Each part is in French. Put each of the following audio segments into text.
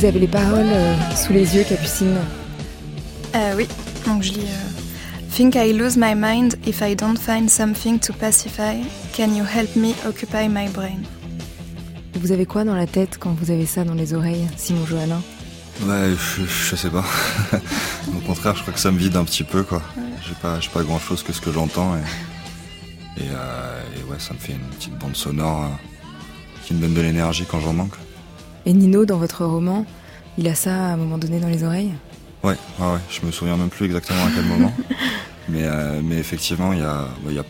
Vous avez les paroles euh, sous les yeux, Capucine euh, Oui, donc je lis Think I lose my mind if I don't find something to pacify. Can you help me occupy my brain? Vous avez quoi dans la tête quand vous avez ça dans les oreilles, Simon Johannin? Ouais, je, sais pas. Au contraire, je crois que ça me vide un petit peu, quoi. J'ai pas, pas grand chose que ce que j'entends et, euh, et, ouais, ça me fait une petite bande sonore euh, qui me donne de l'énergie quand j'en manque. Et Nino, dans votre roman, il a ça à un moment donné dans les oreilles Ouais, ouais, ouais. Je me souviens même plus exactement à quel moment. mais, euh, mais effectivement, il y a, y, a,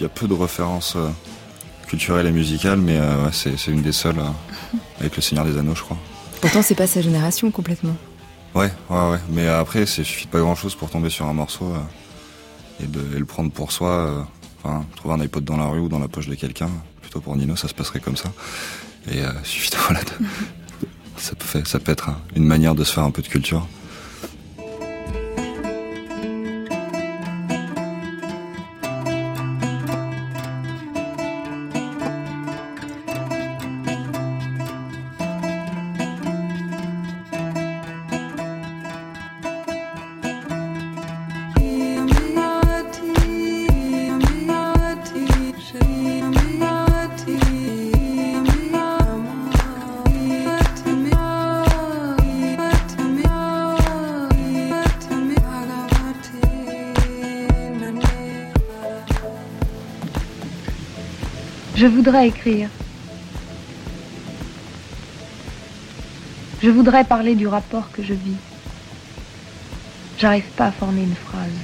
y a, peu de références culturelles et musicales, mais c'est une des seules avec Le Seigneur des Anneaux, je crois. Pourtant, c'est pas sa génération complètement. Ouais, ouais, ouais. Mais après, il suffit de pas grand chose pour tomber sur un morceau euh, et, de, le prendre pour soi. Euh, enfin, trouver un iPod dans la rue ou dans la poche de quelqu'un. Plutôt pour Nino, ça se passerait comme ça. Et euh, suffit de, voilà, ça, peut, ça peut être une manière de se faire un peu de culture. Je voudrais écrire. Je voudrais parler du rapport que je vis. J'arrive pas à former une phrase.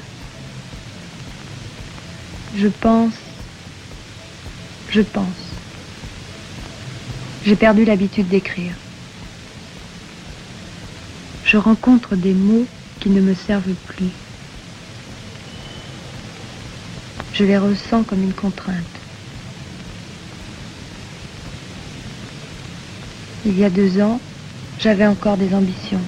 Je pense. Je pense. J'ai perdu l'habitude d'écrire. Je rencontre des mots qui ne me servent plus. Je les ressens comme une contrainte. Il y a deux ans, j'avais encore des ambitions.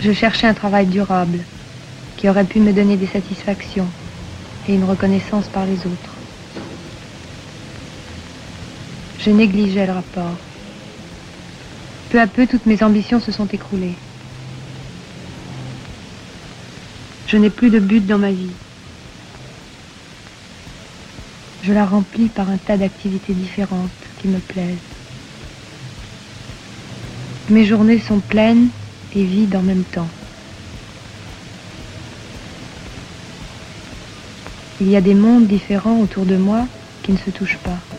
Je cherchais un travail durable qui aurait pu me donner des satisfactions et une reconnaissance par les autres. Je négligeais le rapport. Peu à peu, toutes mes ambitions se sont écroulées. Je n'ai plus de but dans ma vie. Je la remplis par un tas d'activités différentes qui me plaisent. Mes journées sont pleines et vides en même temps. Il y a des mondes différents autour de moi qui ne se touchent pas.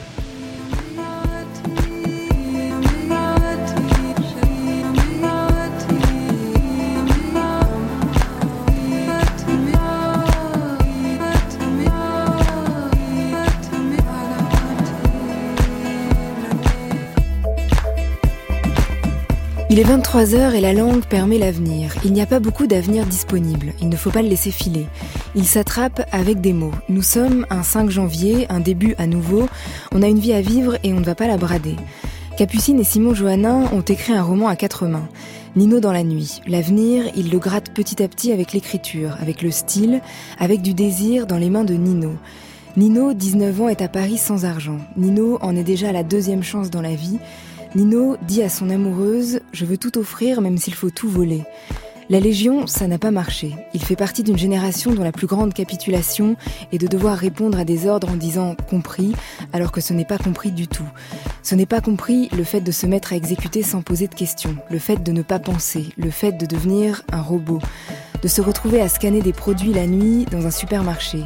Il est 23h et la langue permet l'avenir. Il n'y a pas beaucoup d'avenir disponible. Il ne faut pas le laisser filer. Il s'attrape avec des mots. Nous sommes un 5 janvier, un début à nouveau. On a une vie à vivre et on ne va pas la brader. Capucine et Simon Johannin ont écrit un roman à quatre mains. Nino dans la nuit. L'avenir, il le gratte petit à petit avec l'écriture, avec le style, avec du désir dans les mains de Nino. Nino, 19 ans, est à Paris sans argent. Nino en est déjà à la deuxième chance dans la vie. Nino dit à son amoureuse Je veux tout offrir même s'il faut tout voler. La Légion, ça n'a pas marché. Il fait partie d'une génération dont la plus grande capitulation est de devoir répondre à des ordres en disant compris, alors que ce n'est pas compris du tout. Ce n'est pas compris le fait de se mettre à exécuter sans poser de questions, le fait de ne pas penser, le fait de devenir un robot, de se retrouver à scanner des produits la nuit dans un supermarché.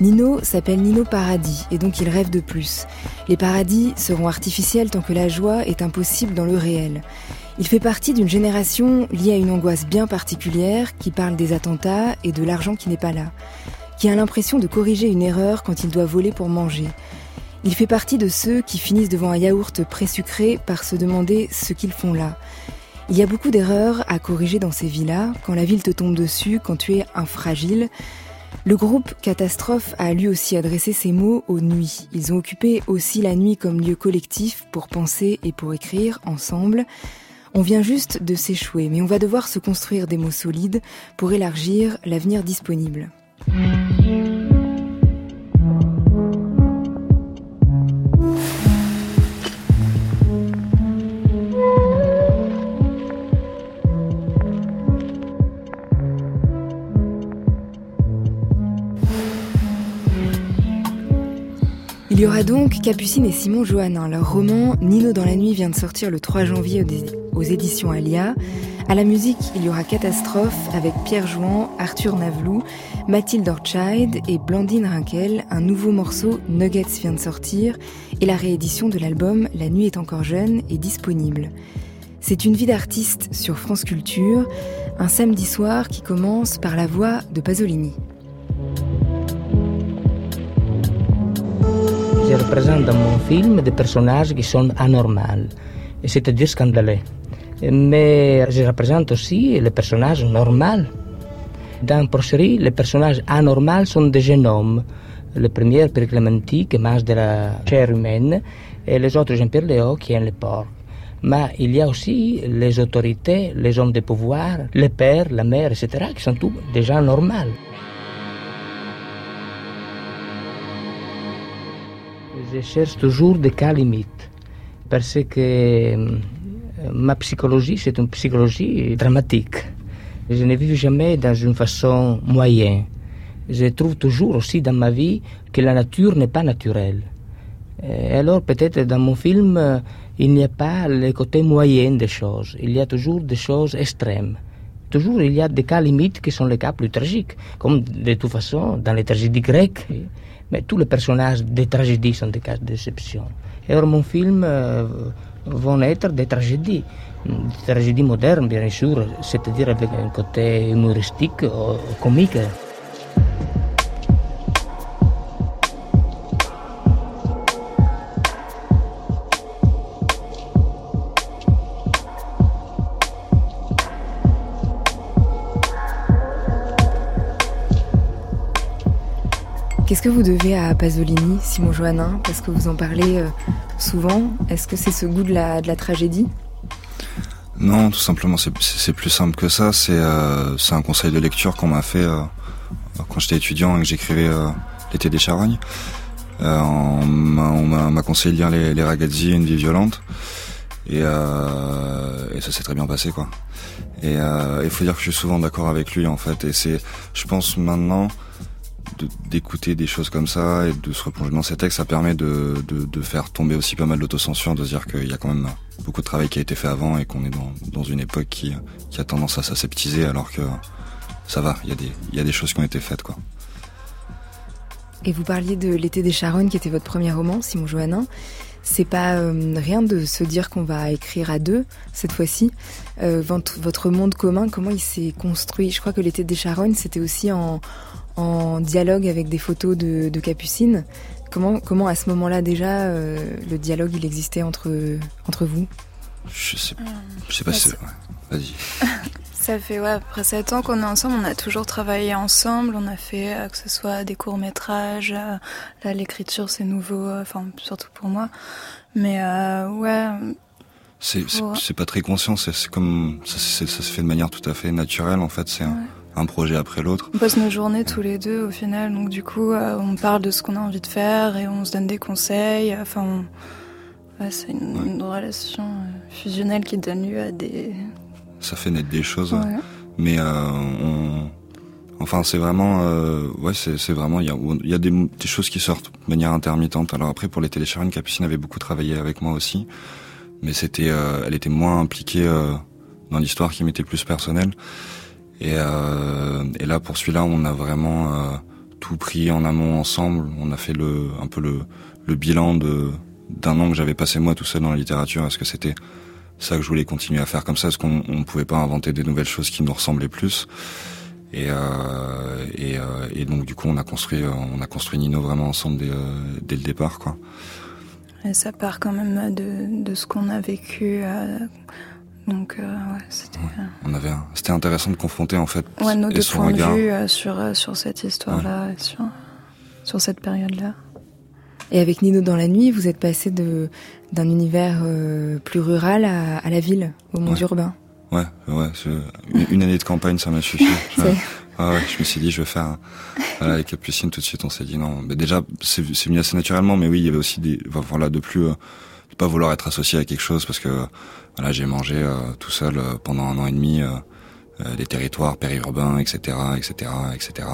Nino s'appelle Nino Paradis et donc il rêve de plus. Les paradis seront artificiels tant que la joie est impossible dans le réel. Il fait partie d'une génération liée à une angoisse bien particulière qui parle des attentats et de l'argent qui n'est pas là, qui a l'impression de corriger une erreur quand il doit voler pour manger. Il fait partie de ceux qui finissent devant un yaourt présucré par se demander ce qu'ils font là. Il y a beaucoup d'erreurs à corriger dans ces vies-là, quand la ville te tombe dessus, quand tu es un fragile, le groupe Catastrophe a lui aussi adressé ses mots aux nuits. Ils ont occupé aussi la nuit comme lieu collectif pour penser et pour écrire ensemble. On vient juste de s'échouer, mais on va devoir se construire des mots solides pour élargir l'avenir disponible. Aura donc Capucine et Simon Johannin. Leur roman Nino dans la nuit vient de sortir le 3 janvier aux éditions Alia. À la musique, il y aura Catastrophe avec Pierre Jouan, Arthur Navlou, Mathilde Orchide et Blandine Rinkel. Un nouveau morceau, Nuggets, vient de sortir et la réédition de l'album La nuit est encore jeune est disponible. C'est une vie d'artiste sur France Culture, un samedi soir qui commence par la voix de Pasolini. Représente dans mon film des personnages qui sont anormaux, c'est-à-dire scandaleux. Mais je représente aussi les personnages normaux. Dans Porcherie, les personnages anormaux sont des jeunes hommes. Le premier, Pierre Clémenti, qui mange de la chair humaine, et les autres, Jean-Pierre Léo, qui aiment les porcs. Mais il y a aussi les autorités, les hommes de pouvoir, les pères, la mère, etc., qui sont tous des gens normaux. Je cherche toujours des cas limites parce que euh, ma psychologie, c'est une psychologie dramatique. Je ne vis jamais dans une façon moyenne. Je trouve toujours aussi dans ma vie que la nature n'est pas naturelle. Et alors peut-être dans mon film, euh, il n'y a pas le côté moyen des choses. Il y a toujours des choses extrêmes. Toujours il y a des cas limites qui sont les cas plus tragiques. Comme de toute façon dans les tragédies grecques, mais tous les personnages des tragédies sont des cas de déception. Et alors mon film euh, vont être des tragédies, des tragédies modernes bien sûr, c'est-à-dire avec un côté humoristique, ou comique. Qu'est-ce que vous devez à Pasolini, Simon Joannin Parce que vous en parlez euh, souvent? Est-ce que c'est ce goût de la, tragédie? Non, tout simplement, c'est plus simple que ça. C'est euh, un conseil de lecture qu'on m'a fait euh, quand j'étais étudiant et que j'écrivais L'été des charognes. on m'a conseillé de lire les, les Ragazzi, Une vie violente. Et, ça s'est très bien passé. Et il faut dire que je suis souvent d'accord avec lui, en fait. Et c'est, je pense maintenant d'écouter des choses comme ça et de se replonger dans ces textes, ça permet de, de, faire tomber aussi pas mal d'autocensure, de se dire qu'il y a quand même beaucoup de travail qui a été fait avant et qu'on est dans, dans une époque qui, qui a tendance à s'aseptiser alors que ça va, il y, a des, y a des choses qui ont été faites. quoi. Et vous parliez de L'été des Charognes qui était votre premier roman, Simon Johannin. C'est pas euh, rien de se dire qu'on va écrire à deux cette fois-ci. Euh, votre monde commun, comment il s'est construit? Je crois que l'été des Charognes, c'était aussi en, en dialogue avec des photos de, Capucine. Comment, comment à ce moment-là déjà euh, le dialogue il existait entre, entre vous? Je sais, je sais pas si... Vas-y. Ça fait ouais, après 7 ans qu'on est ensemble, on a toujours travaillé ensemble, on a fait euh, que ce soit des courts-métrages, euh, là l'écriture c'est nouveau, enfin surtout pour moi. Mais ouais, c'est pas très conscient, c'est comme ça, ça, se fait de manière tout à fait naturelle en fait. C'est un projet après l'autre. On passe nos journées tous les deux au final, donc du coup euh, on parle de ce qu'on a envie de faire et on se donne des conseils. Enfin, c'est une, relation euh, fusionnelle qui donne lieu à des. Ça fait naître des choses, mais euh, on... Enfin, c'est vraiment, ouais, c'est vraiment, il y a, y a des, des, choses qui sortent de manière intermittente. Alors après, pour les télécharines, Capucine avait beaucoup travaillé avec moi aussi, mais c'était, elle était moins impliquée dans l'histoire qui m'était plus personnelle. Et, euh, et là, pour celui-là, on a vraiment euh, tout pris en amont ensemble. On a fait le, un peu le, le bilan de d'un an que j'avais passé moi tout seul dans la littérature. Est-ce que c'était ça que je voulais continuer à faire comme ça Est-ce qu'on ne pouvait pas inventer des nouvelles choses qui nous ressemblaient plus et, euh, et, euh, et, donc du coup on a construit on a construit Nino vraiment ensemble dès, euh, dès le départ quoi. Et ça part quand même de, de ce qu'on a vécu donc euh, ouais, c'était. Euh, on avait, c'était intéressant de confronter en fait. Ouais, nos deux points de vue euh, sur sur cette histoire-là, sur sur cette période-là. Et avec Nino dans la nuit, vous êtes passé de d'un univers plus rural à, à, la ville, au monde urbain. Ouais, ouais. Une, année de campagne, ça m'a suffi. Ah ouais, je me suis dit, je vais faire. Voilà, avec Capucine, tout de suite, on s'est dit non. Mais déjà, c'est venu assez naturellement, mais oui, il y avait aussi des. Voilà, de plus pas vouloir être associé à quelque chose parce que voilà, j'ai mangé euh, tout seul euh, pendant un an et demi euh, des territoires périurbains, etc., etc., etc.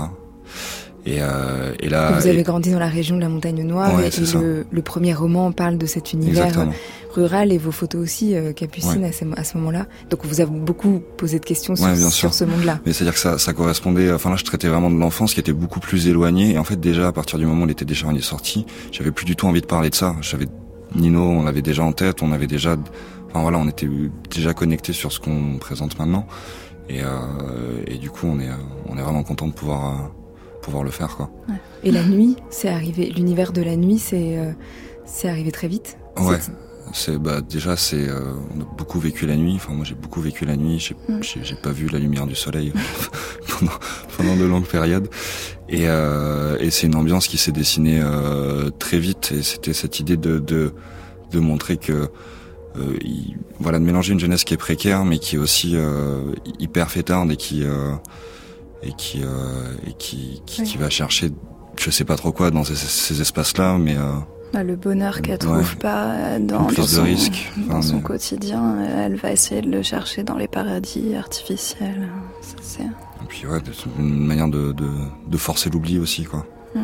Et, euh, et là, vous avez et- grandi dans la région de la Montagne Noire Ouais, et, le, le premier roman parle de cet univers Exactement. rural et vos photos aussi, euh, Capucine, Ouais. à ce, à ce moment-là. Donc vous avez beaucoup posé de questions sur, Ouais, bien sur ce monde-là. Mais c'est-à-dire que ça, ça correspondait. Enfin là, je traitais vraiment de l'enfance qui était beaucoup plus éloignée. Et en fait, déjà à partir du moment où l'été des Charognes est sorti, j'avais plus du tout envie de parler de ça. J'avais Nino, on l'avait déjà en tête, on avait déjà. Enfin voilà, on était déjà connecté sur ce qu'on présente maintenant. Et, euh, et du coup, on est, on est vraiment content de pouvoir, euh, pouvoir le faire, quoi. Et la nuit, c'est arrivé. L'univers de la nuit, c'est euh, c'est arrivé très vite. Ouais. C'est- bah déjà c'est euh, on a beaucoup vécu la nuit. Enfin moi j'ai beaucoup vécu la nuit. J'ai Mm. pas vu la lumière du soleil pendant pendant de longues périodes. Et, euh, et c'est une ambiance qui s'est dessinée euh, très vite. Et c'était cette idée de de, de montrer que euh, il- voilà de mélanger une jeunesse qui est précaire mais qui est aussi euh, hyper fêtarde et qui euh, et qui euh, et qui qui, Oui. qui va chercher je sais pas trop quoi dans ces, ces espaces là mais euh, le bonheur qu'elle Ouais. trouve pas dans, dans son, risque. dans Enfin, son mais- quotidien, elle va essayer de le chercher dans les paradis artificiels. Ça, Et puis ouais, c'est une manière de, de, de forcer l'oubli aussi, quoi. Ouais.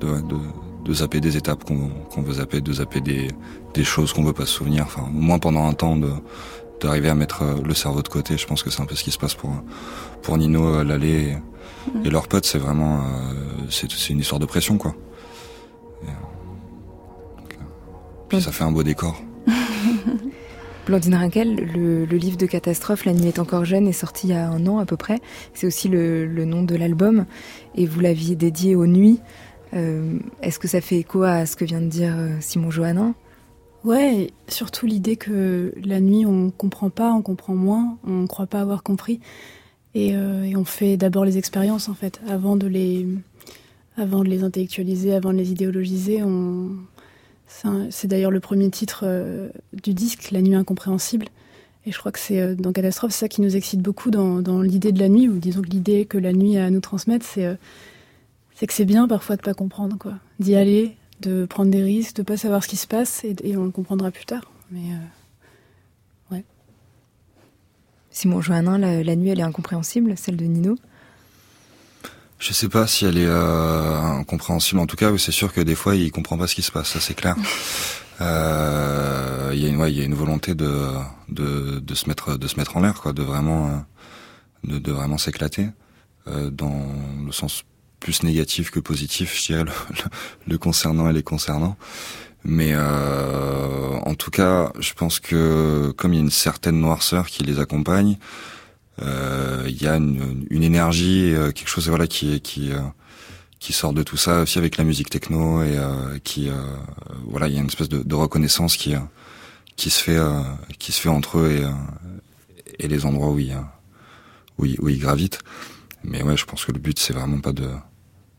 De, de, de, zapper des étapes qu'on qu'on veut zapper, de zapper des, des choses qu'on veut pas se souvenir. Enfin, au moins pendant un temps, d'arriver à mettre euh, le cerveau de côté. Je pense que c'est un peu ce qui se passe pour pour Nino, Lalé et, et leurs potes. C'est vraiment, euh, c'est c'est une histoire de pression, quoi. Et, euh, puis ça fait un beau décor. Blandine Rinkel, le, le livre de catastrophe La nuit est encore jeune est sorti il y a un an à peu près. C'est aussi le, le nom de l'album et vous l'aviez dédié aux nuits. Euh, Est-ce que ça fait écho à ce que vient de dire euh, Simon Johannin? Ouais, surtout l'idée que la nuit, on comprend pas, on comprend moins, on croit pas avoir compris. Et, euh, et on fait d'abord les expériences, en fait, avant de les, avant de les intellectualiser, avant de les idéologiser. On... C'est d'ailleurs le premier titre euh, du disque, La nuit incompréhensible. Et je crois que c'est euh, dans Catastrophe, ça qui nous excite beaucoup dans, l'idée de la nuit, ou disons que l'idée que la nuit a à nous transmettre, c'est euh, que c'est bien parfois de pas comprendre, quoi. D'y aller, de prendre des risques, de pas savoir ce qui se passe, et, on le comprendra plus tard. Mais euh, Simon Johannin, la, la nuit elle est incompréhensible, celle de Nino? Je sais pas si elle est euh, incompréhensible. En tout cas, c'est sûr que des fois, il comprend pas ce qui se passe. Ça, c'est clair. Euh, Il y a une, ouais, y a une volonté de, de, de se mettre, de se mettre en l'air, quoi, de vraiment, euh, de, de vraiment s'éclater euh, dans le sens plus négatif que positif, je dirais, le, le, concernant et les concernant. Mais euh, en tout cas, je pense que comme il y a une certaine noirceur qui les accompagne, il y a une, une énergie, euh, quelque chose voilà qui qui euh, qui sort de tout ça aussi avec la musique techno et euh, qui euh, voilà il y a une espèce de, de reconnaissance qui euh, qui se fait euh, qui se fait entre eux et euh, et les endroits où ils où ils, où ils gravitent. Mais ouais, je pense que le but c'est vraiment pas de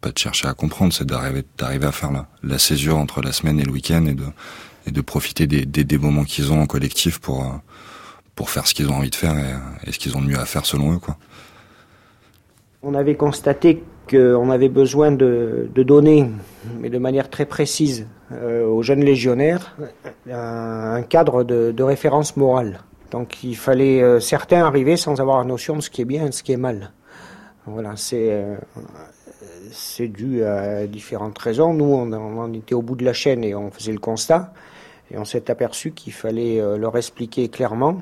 pas de chercher à comprendre, c'est d'arriver d'arriver à faire la, la césure entre la semaine et le week-end et de et de profiter des des, des moments qu'ils ont en collectif pour euh, pour faire ce qu'ils ont envie de faire et, ce qu'ils ont de mieux à faire selon eux quoi. On avait constaté qu'on avait besoin de, donner, mais de manière très précise, euh, aux jeunes légionnaires un, cadre de, référence morale. Donc il fallait euh, certains arriver sans avoir la notion de ce qui est bien et de ce qui est mal. Voilà, c'est euh, dû à différentes raisons. Nous, on, on était au bout de la chaîne et on faisait le constat. Et on s'est aperçu qu'il fallait leur expliquer clairement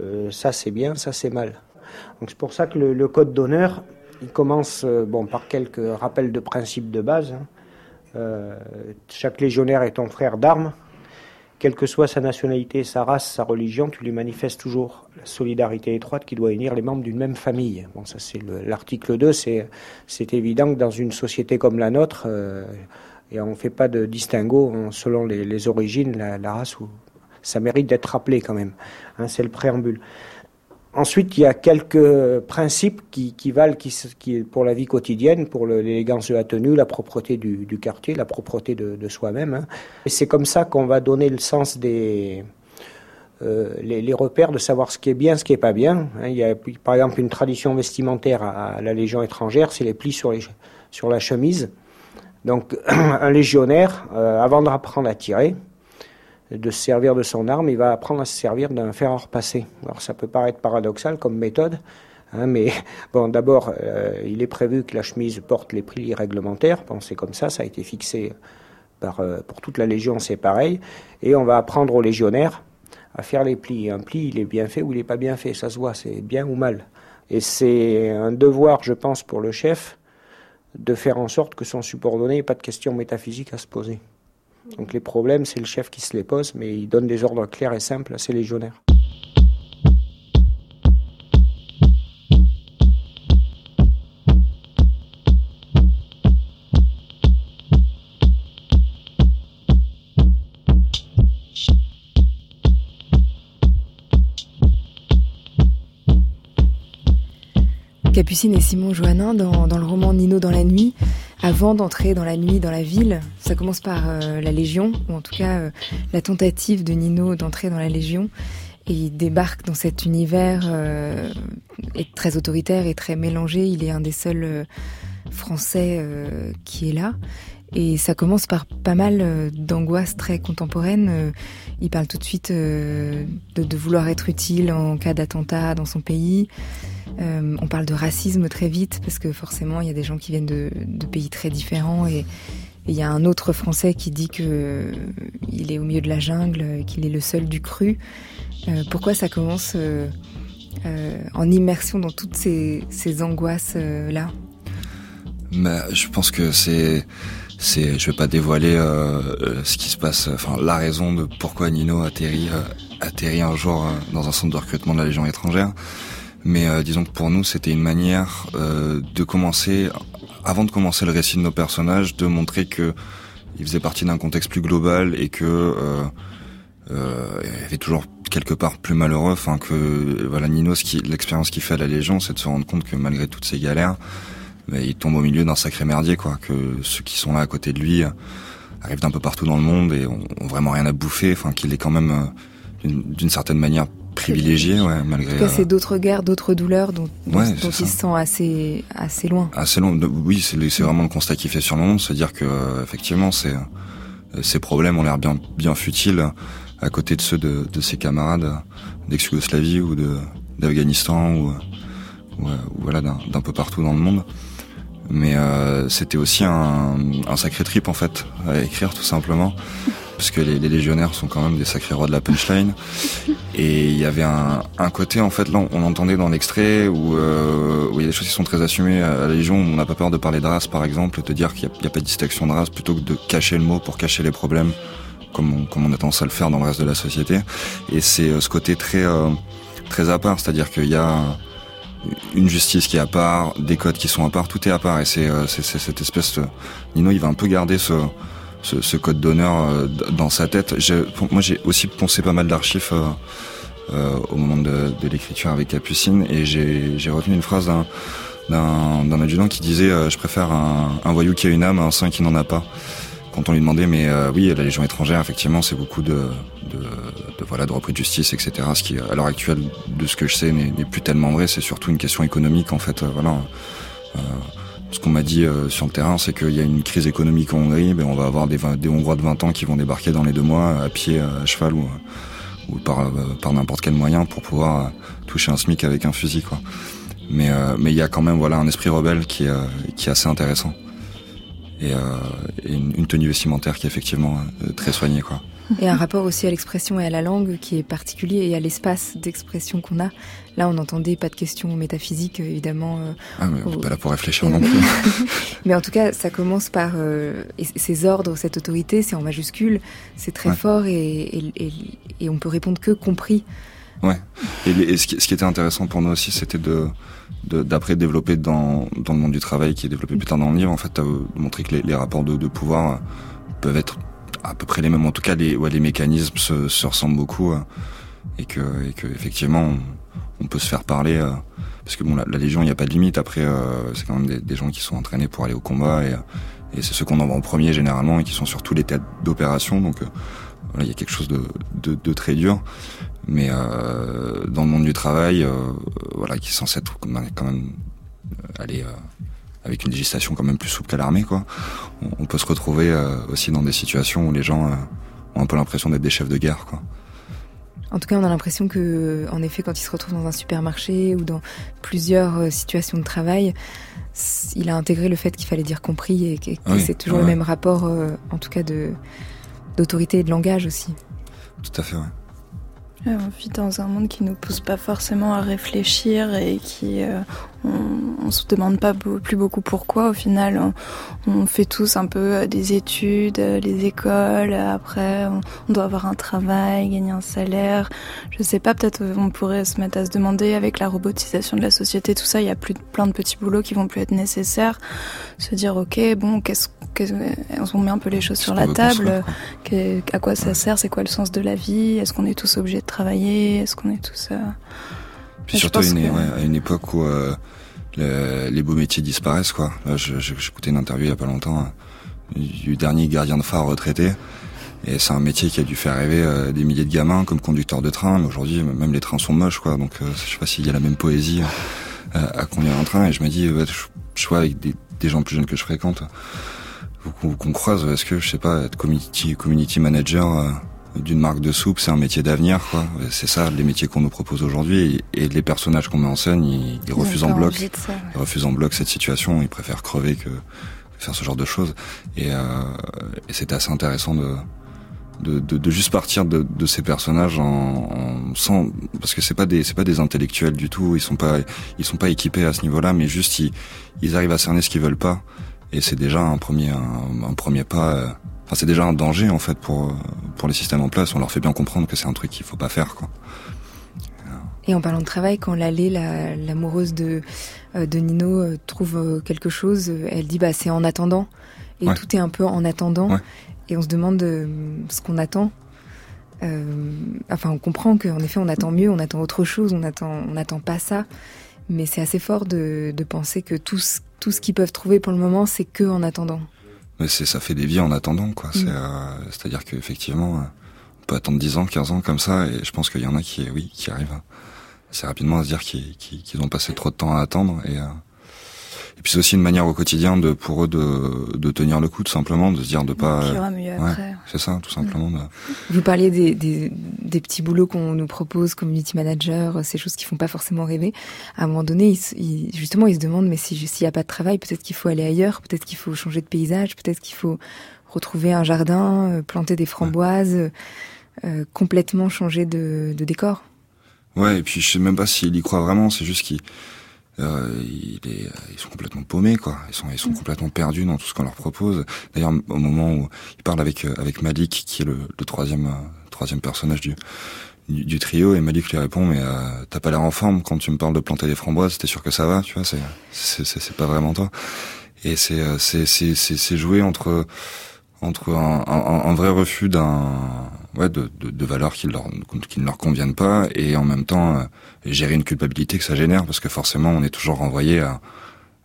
euh, ça c'est bien, ça c'est mal. Donc c'est pour ça que le, code d'honneur, il commence euh, bon, par quelques rappels de principes de base. Hein. Euh, chaque légionnaire est ton frère d'armes. Quelle que soit sa nationalité, sa race, sa religion, tu lui manifestes toujours la solidarité étroite qui doit unir les membres d'une même famille. Bon, ça c'est l'article 2, c'est évident que dans une société comme la nôtre, et on ne fait pas de distinguo hein, selon les, les origines, la, la, race, ou... ça mérite d'être rappelé quand même. Hein, c'est le préambule. Ensuite, il y a quelques principes qui, valent pour la vie quotidienne, pour l'élégance de la tenue, la propreté du, quartier, la propreté de, soi-même. Hein. Et c'est comme ça qu'on va donner le sens des euh, les, repères de savoir ce qui est bien, ce qui est pas bien. Hein. Il y a par exemple une tradition vestimentaire à, la Légion étrangère, c'est les plis sur la chemise. Donc un légionnaire, euh, avant d'apprendre à tirer, de se servir de son arme, il va apprendre à se servir d'un fer à repasser. Alors ça peut paraître paradoxal comme méthode, Hein, mais bon, d'abord, euh, il est prévu que la chemise porte les plis réglementaires. Bon, c'est comme ça, ça a été fixé par, euh, pour toute la Légion, c'est pareil. Et on va apprendre aux légionnaires à faire les plis. Un pli, il est bien fait ou il n'est pas bien fait, ça se voit, c'est bien ou mal. Et c'est un devoir, je pense, pour le chef de faire en sorte que son subordonné n'ait pas de questions métaphysiques à se poser. Donc les problèmes, c'est le chef qui se les pose, mais il donne des ordres clairs et simples à ses légionnaires. Capucine et Simon Joannin, dans, le roman Nino dans la nuit, avant d'entrer dans la nuit dans la ville, ça commence par euh, la Légion, ou en tout cas euh, la tentative de Nino d'entrer dans la Légion. Et il débarque dans cet univers euh, très autoritaire et très mélangé. Il est un des seuls Français qui est là. Et ça commence par pas mal d'angoisses très contemporaines. Il parle tout de suite de, de, vouloir être utile en cas d'attentat dans son pays. Euh, on parle de racisme très vite parce que forcément il y a des gens qui viennent de, pays très différents et il y a un autre Français qui dit qu'il euh, est au milieu de la jungle, qu'il est le seul du cru. Euh, pourquoi ça commence en immersion dans toutes ces, angoisses là? Bah, Je pense que c'est c'est je vais pas dévoiler ce qui se passe enfin la raison de pourquoi Nino atterrit atterrit un jour dans un centre de recrutement de la Légion étrangère mais euh, disons que pour nous, c'était une manière euh, de commencer, avant de commencer le récit de nos personnages, de montrer que ils faisaient partie d'un contexte plus global et que euh, euh, il avait toujours quelque part plus malheureux. Enfin que voilà, Nino, ce qui, l'expérience qu'il fait à la Légion, c'est de se rendre compte que malgré toutes ces galères, bah, il tombe au milieu d'un sacré merdier, quoi. Que ceux qui sont là à côté de lui arrivent d'un peu partout dans le monde et ont, ont vraiment rien à bouffer. Enfin qu'il est quand même d'une certaine manière privilégié, ouais, malgré. En tout cas, c'est d'autres guerres, d'autres douleurs dont, dont, il se sent assez, assez loin. Assez loin. Oui, c'est vraiment le constat qu'il fait sur le moment, se dire que euh, effectivement, c'est euh, ces problèmes ont l'air bien, bien futiles à côté de ceux de, de ses camarades d'ex-Yougoslavie ou de d'Afghanistan ou, ou, voilà d'un peu partout dans le monde. Mais euh, c'était aussi un, un sacré trip en fait à écrire tout simplement parce que les, légionnaires sont quand même des sacrés rois de la punchline. Et il y avait un, côté, en fait, là, on entendait dans l'extrait où, euh, il y a des choses qui sont très assumées à la Légion. On n'a pas peur de parler de race, par exemple, de dire qu'il n'y a, pas de distinction de race, plutôt que de cacher le mot pour cacher les problèmes, comme on, comme on a tendance à le faire dans le reste de la société. Et c'est euh, ce côté très, euh, très à part, c'est-à-dire qu'il y a une justice qui est à part, des codes qui sont à part, tout est à part. Et c'est cette espèce de... Nino, il va un peu garder ce ce, code d'honneur euh, dans sa tête. Moi, j'ai aussi poncé pas mal d'archives euh, euh, au moment de, l'écriture avec Capucine, et j'ai retenu une phrase d'un adjudant qui disait je préfère un, voyou qui a une âme à un saint qui n'en a pas quand on lui demandait mais oui la légion étrangère effectivement c'est beaucoup de, de, voilà de repris de justice etc ce qui à l'heure actuelle de ce que je sais n'est plus tellement vrai. C'est surtout une question économique en fait voilà ce qu'on m'a dit euh, sur le terrain, c'est qu'il y a une crise économique en Hongrie, mais on va avoir des, des Hongrois de 20 ans qui vont débarquer dans les deux mois à pied, à cheval ou, par, euh, par n'importe quel moyen pour pouvoir euh, toucher un SMIC avec un fusil. Mais il y a quand même voilà un esprit rebelle qui est, assez intéressant et, une, tenue vestimentaire qui est effectivement très soignée. Et un rapport aussi à l'expression et à la langue qui est particulier et à l'espace d'expression qu'on a. Là, on n'entendait pas de questions métaphysiques, évidemment. Euh, ah, mais on n'est pas là pour réfléchir non plus. mais en tout cas, ça commence par euh, ces ordres, cette autorité, c'est en majuscule, c'est très fort et, et, et, on peut répondre que compris. Ouais. Et, ce, qui, ce, qui, était intéressant pour nous aussi, c'était de d'après développer dans, dans le monde du travail, qui est développé plus tard dans le livre, en fait, de montrer que les, les rapports de, de pouvoir peuvent être à peu près les mêmes. En tout cas, les, ouais, les mécanismes se, se ressemblent beaucoup euh, et que, et que effectivement, on, peut se faire parler. Euh, parce que bon, la, Légion, il n'y a pas de limite. Après, euh, c'est quand même des, gens qui sont entraînés pour aller au combat et, et c'est ceux qu'on envoie en premier généralement et qui sont sur tous les têtes d'opération. Donc voilà, il y a quelque chose de, de, de très dur. Mais dans le monde du travail, voilà, qui est censé être quand même aller avec une législation quand même plus souple qu'à l'armée, quoi. On, peut se retrouver euh, aussi dans des situations où les gens euh, ont un peu l'impression d'être des chefs de guerre, quoi. En tout cas, on a l'impression que, en effet, quand il se retrouve dans un supermarché ou dans plusieurs euh, situations de travail, il a intégré le fait qu'il fallait dire compris et que, c'est toujours le même rapport, en tout cas, de d'autorité et de langage aussi. Tout à fait, ouais. On vit dans un monde qui nous pousse pas forcément à réfléchir et qui euh, on, se demande pas plus beaucoup pourquoi. Au final, on, fait tous un peu euh, des études, euh, les écoles. Après, on, doit avoir un travail, gagner un salaire. Je sais pas. Peut-être on pourrait se mettre à se demander avec la robotisation de la société, tout ça, il y a plus plein de petits boulots qui vont plus être nécessaires. Se dire ok, bon, qu'est-ce on met un peu les choses sur la table. à quoi ça sert C'est quoi le sens de la vie Est-ce qu'on est tous obligés de travailler Est-ce qu'on est tous... Euh... Puis surtout à une, époque où euh, les beaux métiers disparaissent. quoi. J'écoutais une interview il y a pas longtemps hein, du dernier gardien de phare retraité. Et c'est un métier qui a dû faire rêver euh, des milliers de gamins comme conducteur de train. Mais aujourd'hui, même les trains sont moches, quoi. Donc, euh, je sais pas s'il y a la même poésie à conduire un train. Et je me dis, je, je vois avec des, des, gens plus jeunes que je fréquente, qu'on croise, est-ce que, je sais pas, être community, community manager euh, d'une marque de soupe, c'est un métier d'avenir, quoi. C'est ça, les métiers qu'on nous propose aujourd'hui. Et, les personnages qu'on met en scène, ils, refusent en bloc. Ils refusent en bloc cette situation. Ils préfèrent crever que faire ce genre de choses. Et, euh, et c'était assez intéressant de, de, de, de, juste partir de, de ces personnages en, en, sans parce que c'est pas des c'est pas des intellectuels du tout ils sont pas ils sont pas équipés à ce niveau-là mais juste ils, ils arrivent à cerner ce qu'ils veulent pas et c'est déjà un premier un, premier pas euh, enfin c'est déjà un danger en fait pour pour les systèmes en place on leur fait bien comprendre que c'est un truc qu'il faut pas faire quoi et en parlant de travail, quand Lalé, l'amoureuse de, euh, de Nino, euh, trouve quelque chose, elle dit bah c'est en attendant. Et tout est un peu en attendant. Et on se demande ce qu'on attend. enfin, on comprend qu'en effet, on attend mieux, on attend autre chose, on attend, on n'attend pas ça. Mais c'est assez fort de, de penser que tout ce, tout ce qu'ils peuvent trouver pour le moment, c'est que en attendant. Mais c'est ça fait des vies en attendant, quoi. Mm. Euh, c'est-à-dire qu'effectivement, euh, on peut attendre 10 ans, 15 ans comme ça, et je pense qu'il y en a qui, oui, qui arrivent assez rapidement à se dire qu'ils ont passé trop de temps à attendre, et, euh, et puis c'est aussi une manière au quotidien de pour eux de, de tenir le coup, tout simplement, de se dire de pas. Ouais, c'est ça, tout simplement. De... Vous parliez des, des, des petits boulots qu'on nous propose, community manager, ces choses qui font pas forcément rêver. À un moment donné, ils, justement, ils se demandent mais s'il n'y a pas de travail, peut-être qu'il faut aller ailleurs, peut-être qu'il faut changer de paysage, peut-être qu'il faut retrouver un jardin, euh, planter des framboises, euh, complètement changer de, de décor. Ouais, et puis je sais même pas s'il y croit vraiment, c'est juste qu'il euh, il est, ils sont complètement paumés, quoi. Ils sont, ils sont complètement perdus dans tout ce qu'on leur propose. D'ailleurs, au moment où il parle avec euh, avec Malik, qui est le, le troisième euh, troisième personnage du, du, trio, et Malik lui répond mais euh, t'as pas l'air en forme quand tu me parles de planter des framboises. T'es sûr que ça va Tu vois, c'est c'est pas vraiment toi. Et c'est c'est c'est c'est joué entre entre un, un, un vrai refus d'un ouais de, de, de valeurs qui leur qui ne leur conviennent pas et en même temps gérer une culpabilité que ça génère parce que forcément on est toujours renvoyé à,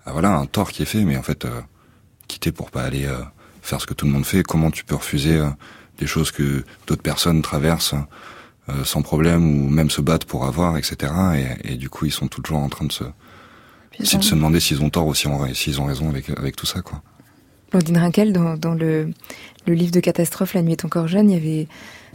à voilà un tort qui est fait. Mais en fait euh, quitter pour pas aller euh, faire ce que tout le monde fait comment tu peux refuser euh, des choses que d'autres personnes traversent euh, sans problème ou même se battent pour avoir etc et, et, du coup ils sont toujours en train de se de se demander s'ils ont tort ou s'ils ont, s'ils ont raison avec avec tout ça quoi Blandine Rinkel dans, dans le le livre de catastrophe La nuit est encore jeune il y avait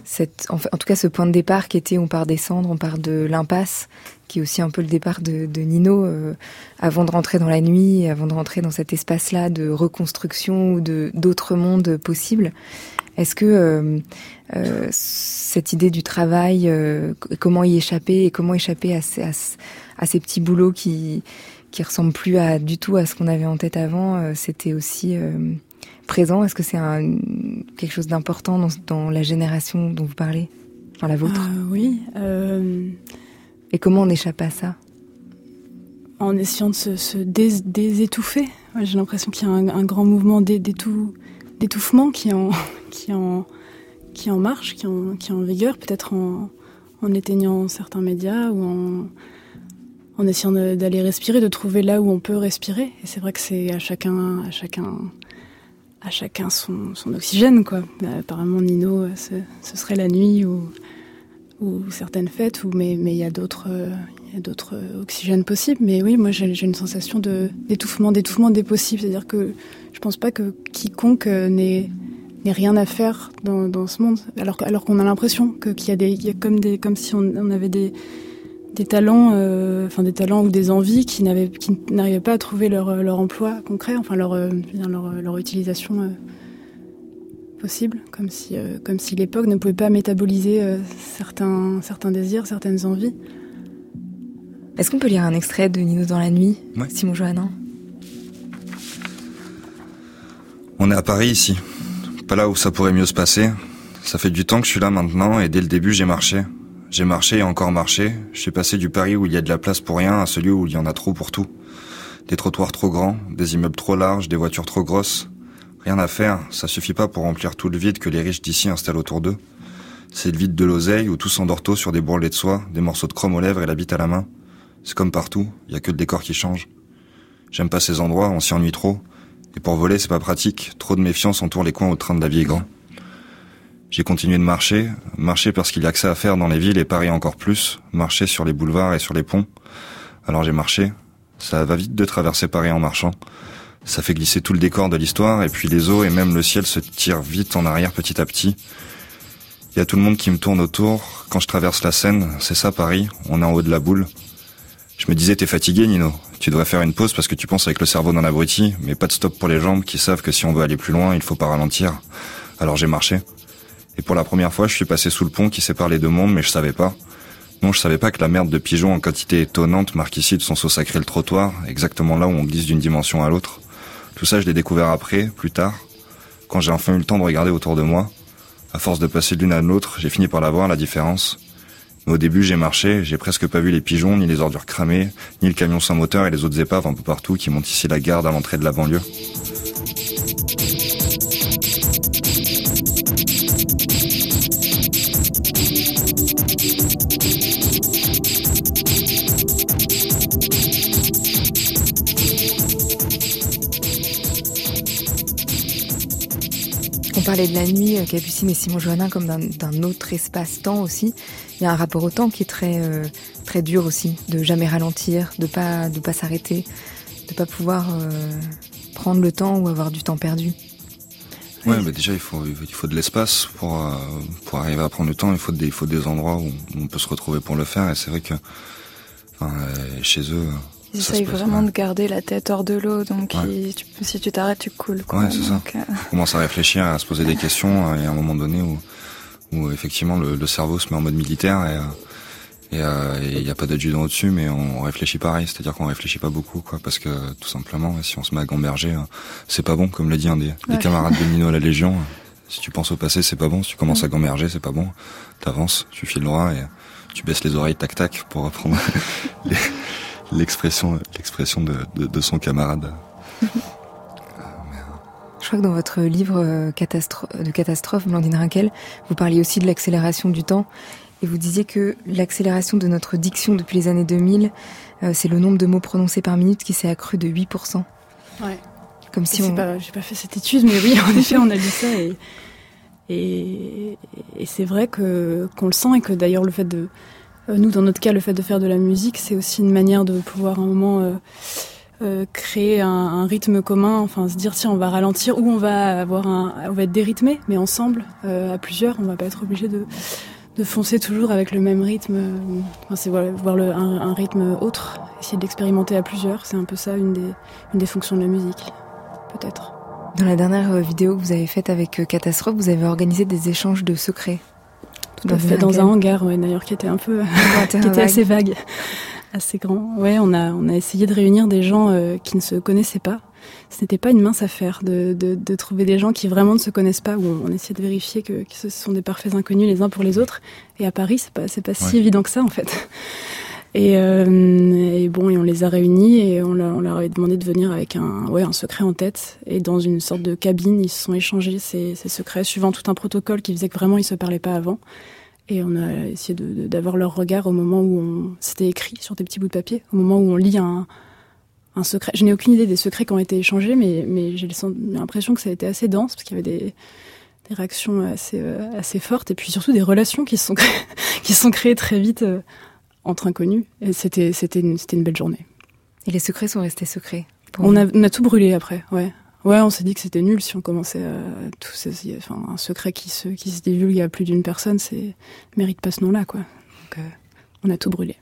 cette, en, tout cas ce point de départ qui était on part descendre, on part de l'impasse, qui est aussi un peu le départ de, de Nino, euh, avant de rentrer dans la nuit, avant de rentrer dans cet espace-là de reconstruction ou d'autres mondes possibles. Est-ce que euh, euh, cette idée du travail, euh, comment y échapper et comment échapper à, à, à, ces petits boulots qui qui ressemblent plus à du tout à ce qu'on avait en tête avant, euh, c'était aussi présent Est-ce que c'est quelque chose d'important dans, dans, la génération dont vous parlez, dans la vôtre? Euh, Oui. Euh... Et comment on échappe à ça? En essayant de se, se dés, désétouffer. J'ai l'impression qu'il y a un, un grand mouvement d'étouffement qui en, qui, en, qui en marche, qui en, qui en vigueur, peut-être en, en éteignant certains médias ou en, en essayant d'aller respirer, de trouver là où on peut respirer. Et c'est vrai que c'est à chacun, à chacun à chacun son, oxygène, quoi. Euh, apparemment, Nino, euh, ce, serait la nuit ou, certaines fêtes, mais il y a d'autres il y a d'autres oxygènes possibles. Mais oui, moi, j'ai une sensation d'étouffement, d'étouffement des possibles. C'est-à-dire que je pense pas que quiconque n'ait n'ait rien à faire dans, ce monde, alors, qu'on a l'impression qu'il y a comme des, si on avait des, des talents, euh, enfin des talents ou des envies qui n'avaient, qui n'arrivaient pas à trouver leur, leur emploi concret, enfin leur, euh, leur, leur utilisation euh, possible, comme si, euh, comme si l'époque ne pouvait pas métaboliser euh, certains, certains désirs, certaines envies. Est-ce qu'on peut lire un extrait de Nino dans la nuit, Ouais. Simon Johannin? On est à Paris ici. Pas là où ça pourrait mieux se passer. Ça fait du temps que je suis là maintenant et dès le début j'ai marché. J'ai marché et encore marché. Je suis passé du Paris où il y a de la place pour rien à celui où il y en a trop pour tout. Des trottoirs trop grands, des immeubles trop larges, des voitures trop grosses. Rien à faire, ça suffit pas pour remplir tout le vide que les riches d'ici installent autour d'eux. C'est le vide de l'oseille où tout s'endort sur des bourrelets de soie, des morceaux de chrome aux lèvres et la bite à la main. C'est comme partout, y a que le décor qui change. J'aime pas ces endroits, on s'y ennuie trop. Et pour voler, c'est pas pratique. Trop de méfiance entoure les coins au train de la vie grand. J'ai continué de marcher, marcher parce qu'il y a que ça à faire dans les villes et Paris encore plus, marcher sur les boulevards et sur les ponts. Alors j'ai marché. Ça va vite de traverser Paris en marchant. Ça fait glisser tout le décor de l'histoire et puis les eaux et même le ciel se tirent vite en arrière petit à petit. Il y a tout le monde qui me tourne autour. Quand je traverse la Seine, c'est ça Paris, on est en haut de la boule. Je me disais, t'es fatigué, Nino. Tu devrais faire une pause parce que tu penses avec le cerveau d'un abruti, mais pas de stop pour les jambes qui savent que si on veut aller plus loin, il faut pas ralentir. Alors j'ai marché. Et pour la première fois, je suis passé sous le pont qui sépare les deux mondes, mais je savais pas. Non, je savais pas que la merde de pigeons en quantité étonnante marque ici de son saut sacré le trottoir, exactement là où on glisse d'une dimension à l'autre. Tout ça, je l'ai découvert après, plus tard, quand j'ai enfin eu le temps de regarder autour de moi. À force de passer de l'une à l'autre, j'ai fini par la voir, la différence. Mais au début, j'ai marché, j'ai presque pas vu les pigeons, ni les ordures cramées, ni le camion sans moteur et les autres épaves un peu partout qui montent ici la garde à l'entrée de la banlieue. Parlait de la nuit, euh, Capucine et Simon Johannin, comme d'un- autre espace-temps aussi. Il y a un rapport au temps qui est très, euh, très dur aussi, de jamais ralentir, de pas, de pas s'arrêter, de pas pouvoir euh, prendre le temps ou avoir du temps perdu. Ouais, mais déjà il faut il faut de l'espace pour pour arriver à prendre le temps. Il faut des il faut des endroits où on peut se retrouver pour le faire. Et c'est vrai que chez eux, Ils essayent vraiment mal. de garder la tête hors de l'eau, donc Ouais. ils- tu- si tu t'arrêtes, tu coules. Quoi. Ouais, c'est ça. Euh, On commence à réfléchir, à se poser des questions. euh, Et à un moment donné où où effectivement le, le cerveau se met en mode militaire et euh, et euh, il n'y a pas d'adjudant au-dessus, mais on réfléchit pareil. C'est-à-dire qu'on réfléchit pas beaucoup, quoi, parce que tout simplement, si on se met à gamberger, c'est pas bon, comme l'a dit un des, des camarades de Nino à la Légion. Si tu penses au passé, c'est pas bon. Si tu commences à gamberger, c'est pas bon. T'avances, tu files droit et tu baisses les oreilles tac tac pour reprendre les- l'expression l'expression de, de, de son camarade. Je crois que dans votre livre euh, Catastro- de catastrophe, Blandine Rinkel, vous parliez aussi de l'accélération du temps et vous disiez que l'accélération de notre diction depuis les années 2000, euh, c'est le nombre de mots prononcés par minute qui s'est accru de 8%. Ouais. Comme si on... pas- J'ai pas fait cette étude, mais oui, en effet, on a lu ça et, et, et c'est vrai que qu'on le sent et que d'ailleurs le fait de euh, nous dans notre cas le fait de faire de la musique c'est aussi une manière de pouvoir un moment euh, euh, créer un, rythme commun. Enfin se dire tiens on va ralentir ou on va avoir un on va être dérythmé mais ensemble euh, à plusieurs on va pas être obligé de foncer toujours avec le même rythme. Euh, enfin, c'est voir, un, rythme autre essayer d'expérimenter à plusieurs. C'est un peu ça une des une des fonctions de la musique peut-être. Dans la dernière euh, vidéo que vous avez faite avec euh, Catastrophe, vous avez organisé des échanges de secrets. Tout à fait, dans un hangar, ouais, d'ailleurs, qui était un peu, qui était assez vague, assez grand. Ouais, on a, on a essayé de réunir des gens euh, qui ne se connaissaient pas. Ce n'était pas une mince affaire de, de, de trouver des gens qui vraiment ne se connaissent pas, où on, on essayait de vérifier que, que ce sont des parfaits inconnus les uns pour les autres. Et à Paris, c'est pas, c'est pas si évident que ça, en fait. Et, euh, et bon, et on les a réunis et on leur, avait demandé de venir avec un, ouais, un secret en tête. Et dans une sorte de cabine, ils se sont échangés ces, secrets, suivant tout un protocole qui faisait que vraiment ils se parlaient pas avant. Et on a essayé d'avoir leur regard au moment où on, c'était écrit sur des petits bouts de papier, au moment où on lit un, un secret. Je n'ai aucune idée des secrets qui ont été échangés, mais, mais j'ai l'impression que ça a été assez dense parce qu'il y avait des, des réactions assez, euh, assez fortes et puis surtout des relations qui se sont qui sont créées très vite euh, entre inconnus. Et c'était, c'était une, c'était une belle journée. Et les secrets sont restés secrets. On a, on a tout brûlé après, ouais. Ouais, on s'est dit que c'était nul si on commençait à tout ces, enfin, un secret qui se, qui se divulgue à plus d'une personne, c'est mérite pas ce nom-là, quoi. Donc, euh, on a tout brûlé.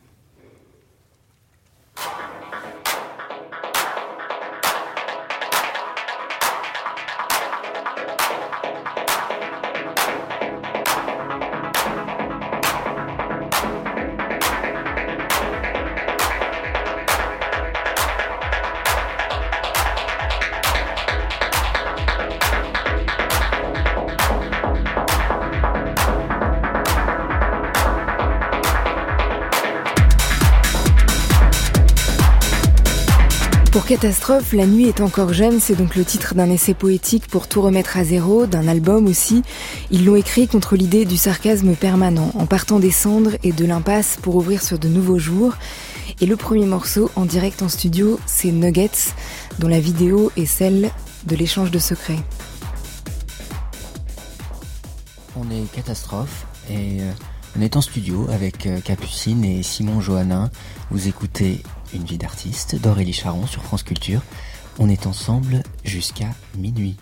Pour Catastrophe, La nuit est encore jeune, c'est donc le titre d'un essai poétique pour tout remettre à zéro, d'un album aussi. Ils l'ont écrit contre l'idée du sarcasme permanent, en partant des cendres et de l'impasse pour ouvrir sur de nouveaux jours. Et le premier morceau en direct en studio, c'est Nuggets, dont la vidéo est celle de l'échange de secrets. On est Catastrophe et euh, on est en studio avec euh, Capucine et Simon Johannin. Vous écoutez une vie d'artiste d'Aurélie Charon sur France Culture. On est ensemble jusqu'à minuit.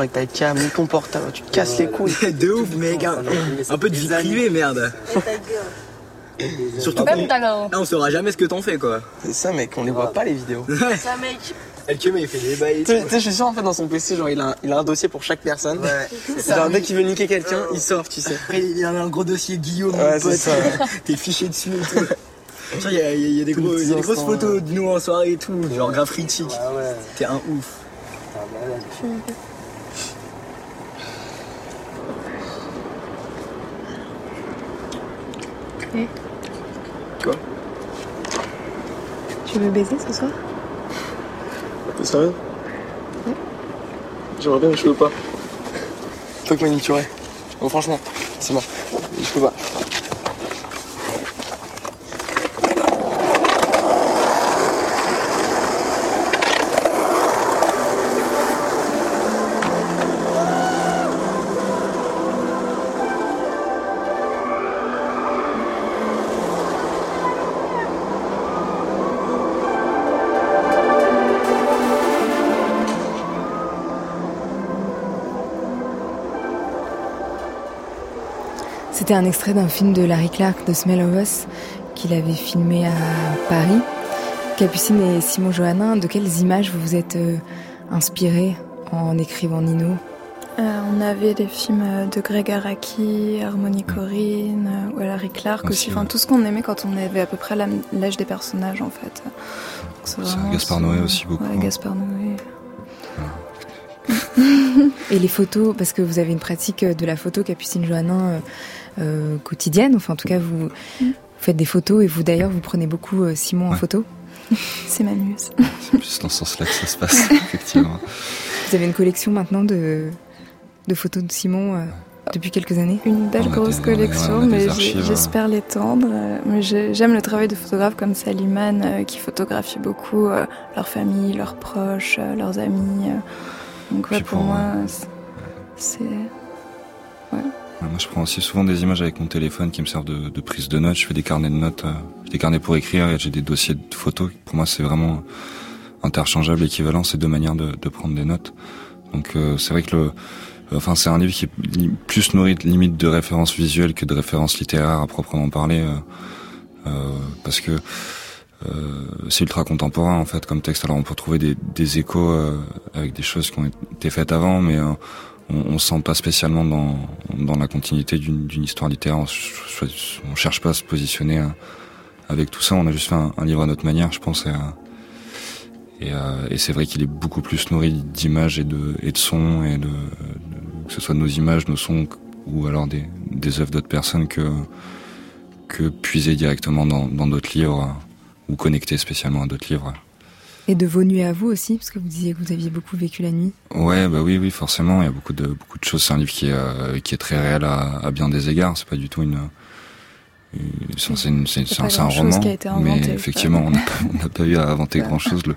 Avec ta cam, ton portable, tu te casses les couilles. de ouf, mec. Un, un peu de vie privée, merde. Surtout qu'on on saura jamais ce que t'en fais, quoi. C'est ça, mec, on les voit pas les vidéos. ça, mec. Il fait des bails. Tu sais, je suis sûr, en fait, dans son PC, genre, il a, un, il a un dossier pour chaque personne. Ouais. Genre, dès qu'il veut niquer quelqu'un, il sort, tu sais. Après, il a un gros dossier Guillaume, ouais, mon pote. T'es fiché dessus et tout. Il y, a, y a des, gros, y a des grosses photos de nous en soirée et tout, genre grave critique. ouais. T'es un ouf. Baiser ce soir? T'es sérieux? Ouais. J'aimerais bien, mais je veux pas. Faut que m'aniturer. Bon, franchement, C'est bon. Je peux pas. C'était un extrait d'un film de Larry Clark, The Smell of Us, qu'il avait filmé à Paris. Capucine et Simon Johannin, de quelles images vous vous êtes euh, inspirés en écrivant Nino? Euh, on avait les films de Greg Araki, Harmony Corrine, euh, ou Larry Clark aussi, enfin tout ce qu'on aimait quand on avait à peu près l'âge des personnages en fait. Gaspard Noé aussi beaucoup. Ouais, Gaspard Noé. Et les photos, parce que vous avez une pratique de la photo, Capucine Johannin, euh, quotidienne. Enfin, en tout cas, vous, faites des photos et vous, d'ailleurs, vous prenez beaucoup euh, Simon en photo. C'est ma muse. C'est plus dans ce sens-là que ça se passe, effectivement. Vous avez une collection maintenant de, de photos de Simon euh, depuis quelques années? Une belle grosse collection, mais j'espère l'étendre. Mais j'aime le travail de photographes comme Saliman qui photographie beaucoup leur famille, leurs proches, leurs amis. Donc pour, moi, c'est... Moi, je prends aussi souvent des images avec mon téléphone qui me servent de, prise de notes. Je fais des carnets de notes, euh, des carnets pour écrire et j'ai des dossiers de photos. Pour moi, c'est vraiment interchangeable, équivalent, ces deux manières de, prendre des notes. Donc, euh, c'est vrai que le, enfin, c'est un livre qui est plus nourri de limite de références visuelles que de références littéraires à proprement parler, euh, parce que c'est ultra contemporain en fait comme texte. Alors, on peut trouver des, des échos avec des choses qui ont été faites avant, mais on, se sent pas spécialement dans, la continuité d'une histoire littéraire. On, cherche pas à se positionner euh, avec tout ça. On a juste fait un, livre à notre manière, je pense. Et, et, euh, et c'est vrai qu'il est beaucoup plus nourri d'images et de, sons, et que ce soit nos images, nos sons, ou alors des, des œuvres d'autres personnes que, que puiser directement dans d'autres livres, ou connecter spécialement à d'autres livres. Et de vos nuits à vous aussi, parce que vous disiez que vous aviez beaucoup vécu la nuit. Ouais, bah oui, oui, forcément. Il y a beaucoup de beaucoup de choses. C'est un livre qui est euh, qui est très réel à, à bien des égards. C'est pas du tout une. c'est un, roman, mais effectivement, on n'a pas, pas, eu à inventer grand chose. Le,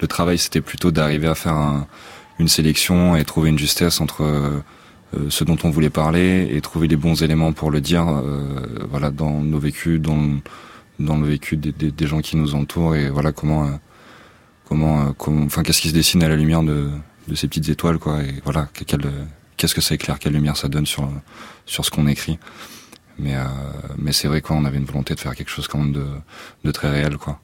le travail, c'était plutôt d'arriver à faire un, une sélection et trouver une justesse entre euh, ce dont on voulait parler et trouver les bons éléments pour le dire. Euh, voilà, dans nos vécus, dans dans le vécu des, des, des, gens qui nous entourent et voilà comment euh, comment, euh, enfin, qu'est-ce qui se dessine à la lumière de, de ces petites étoiles, quoi. Et voilà, qu'est-ce que ça éclaire, quelle lumière ça donne sur sur ce qu'on écrit. Mais euh, mais c'est vrai quoi, on avait une volonté de faire quelque chose quand même de, de très réel, quoi.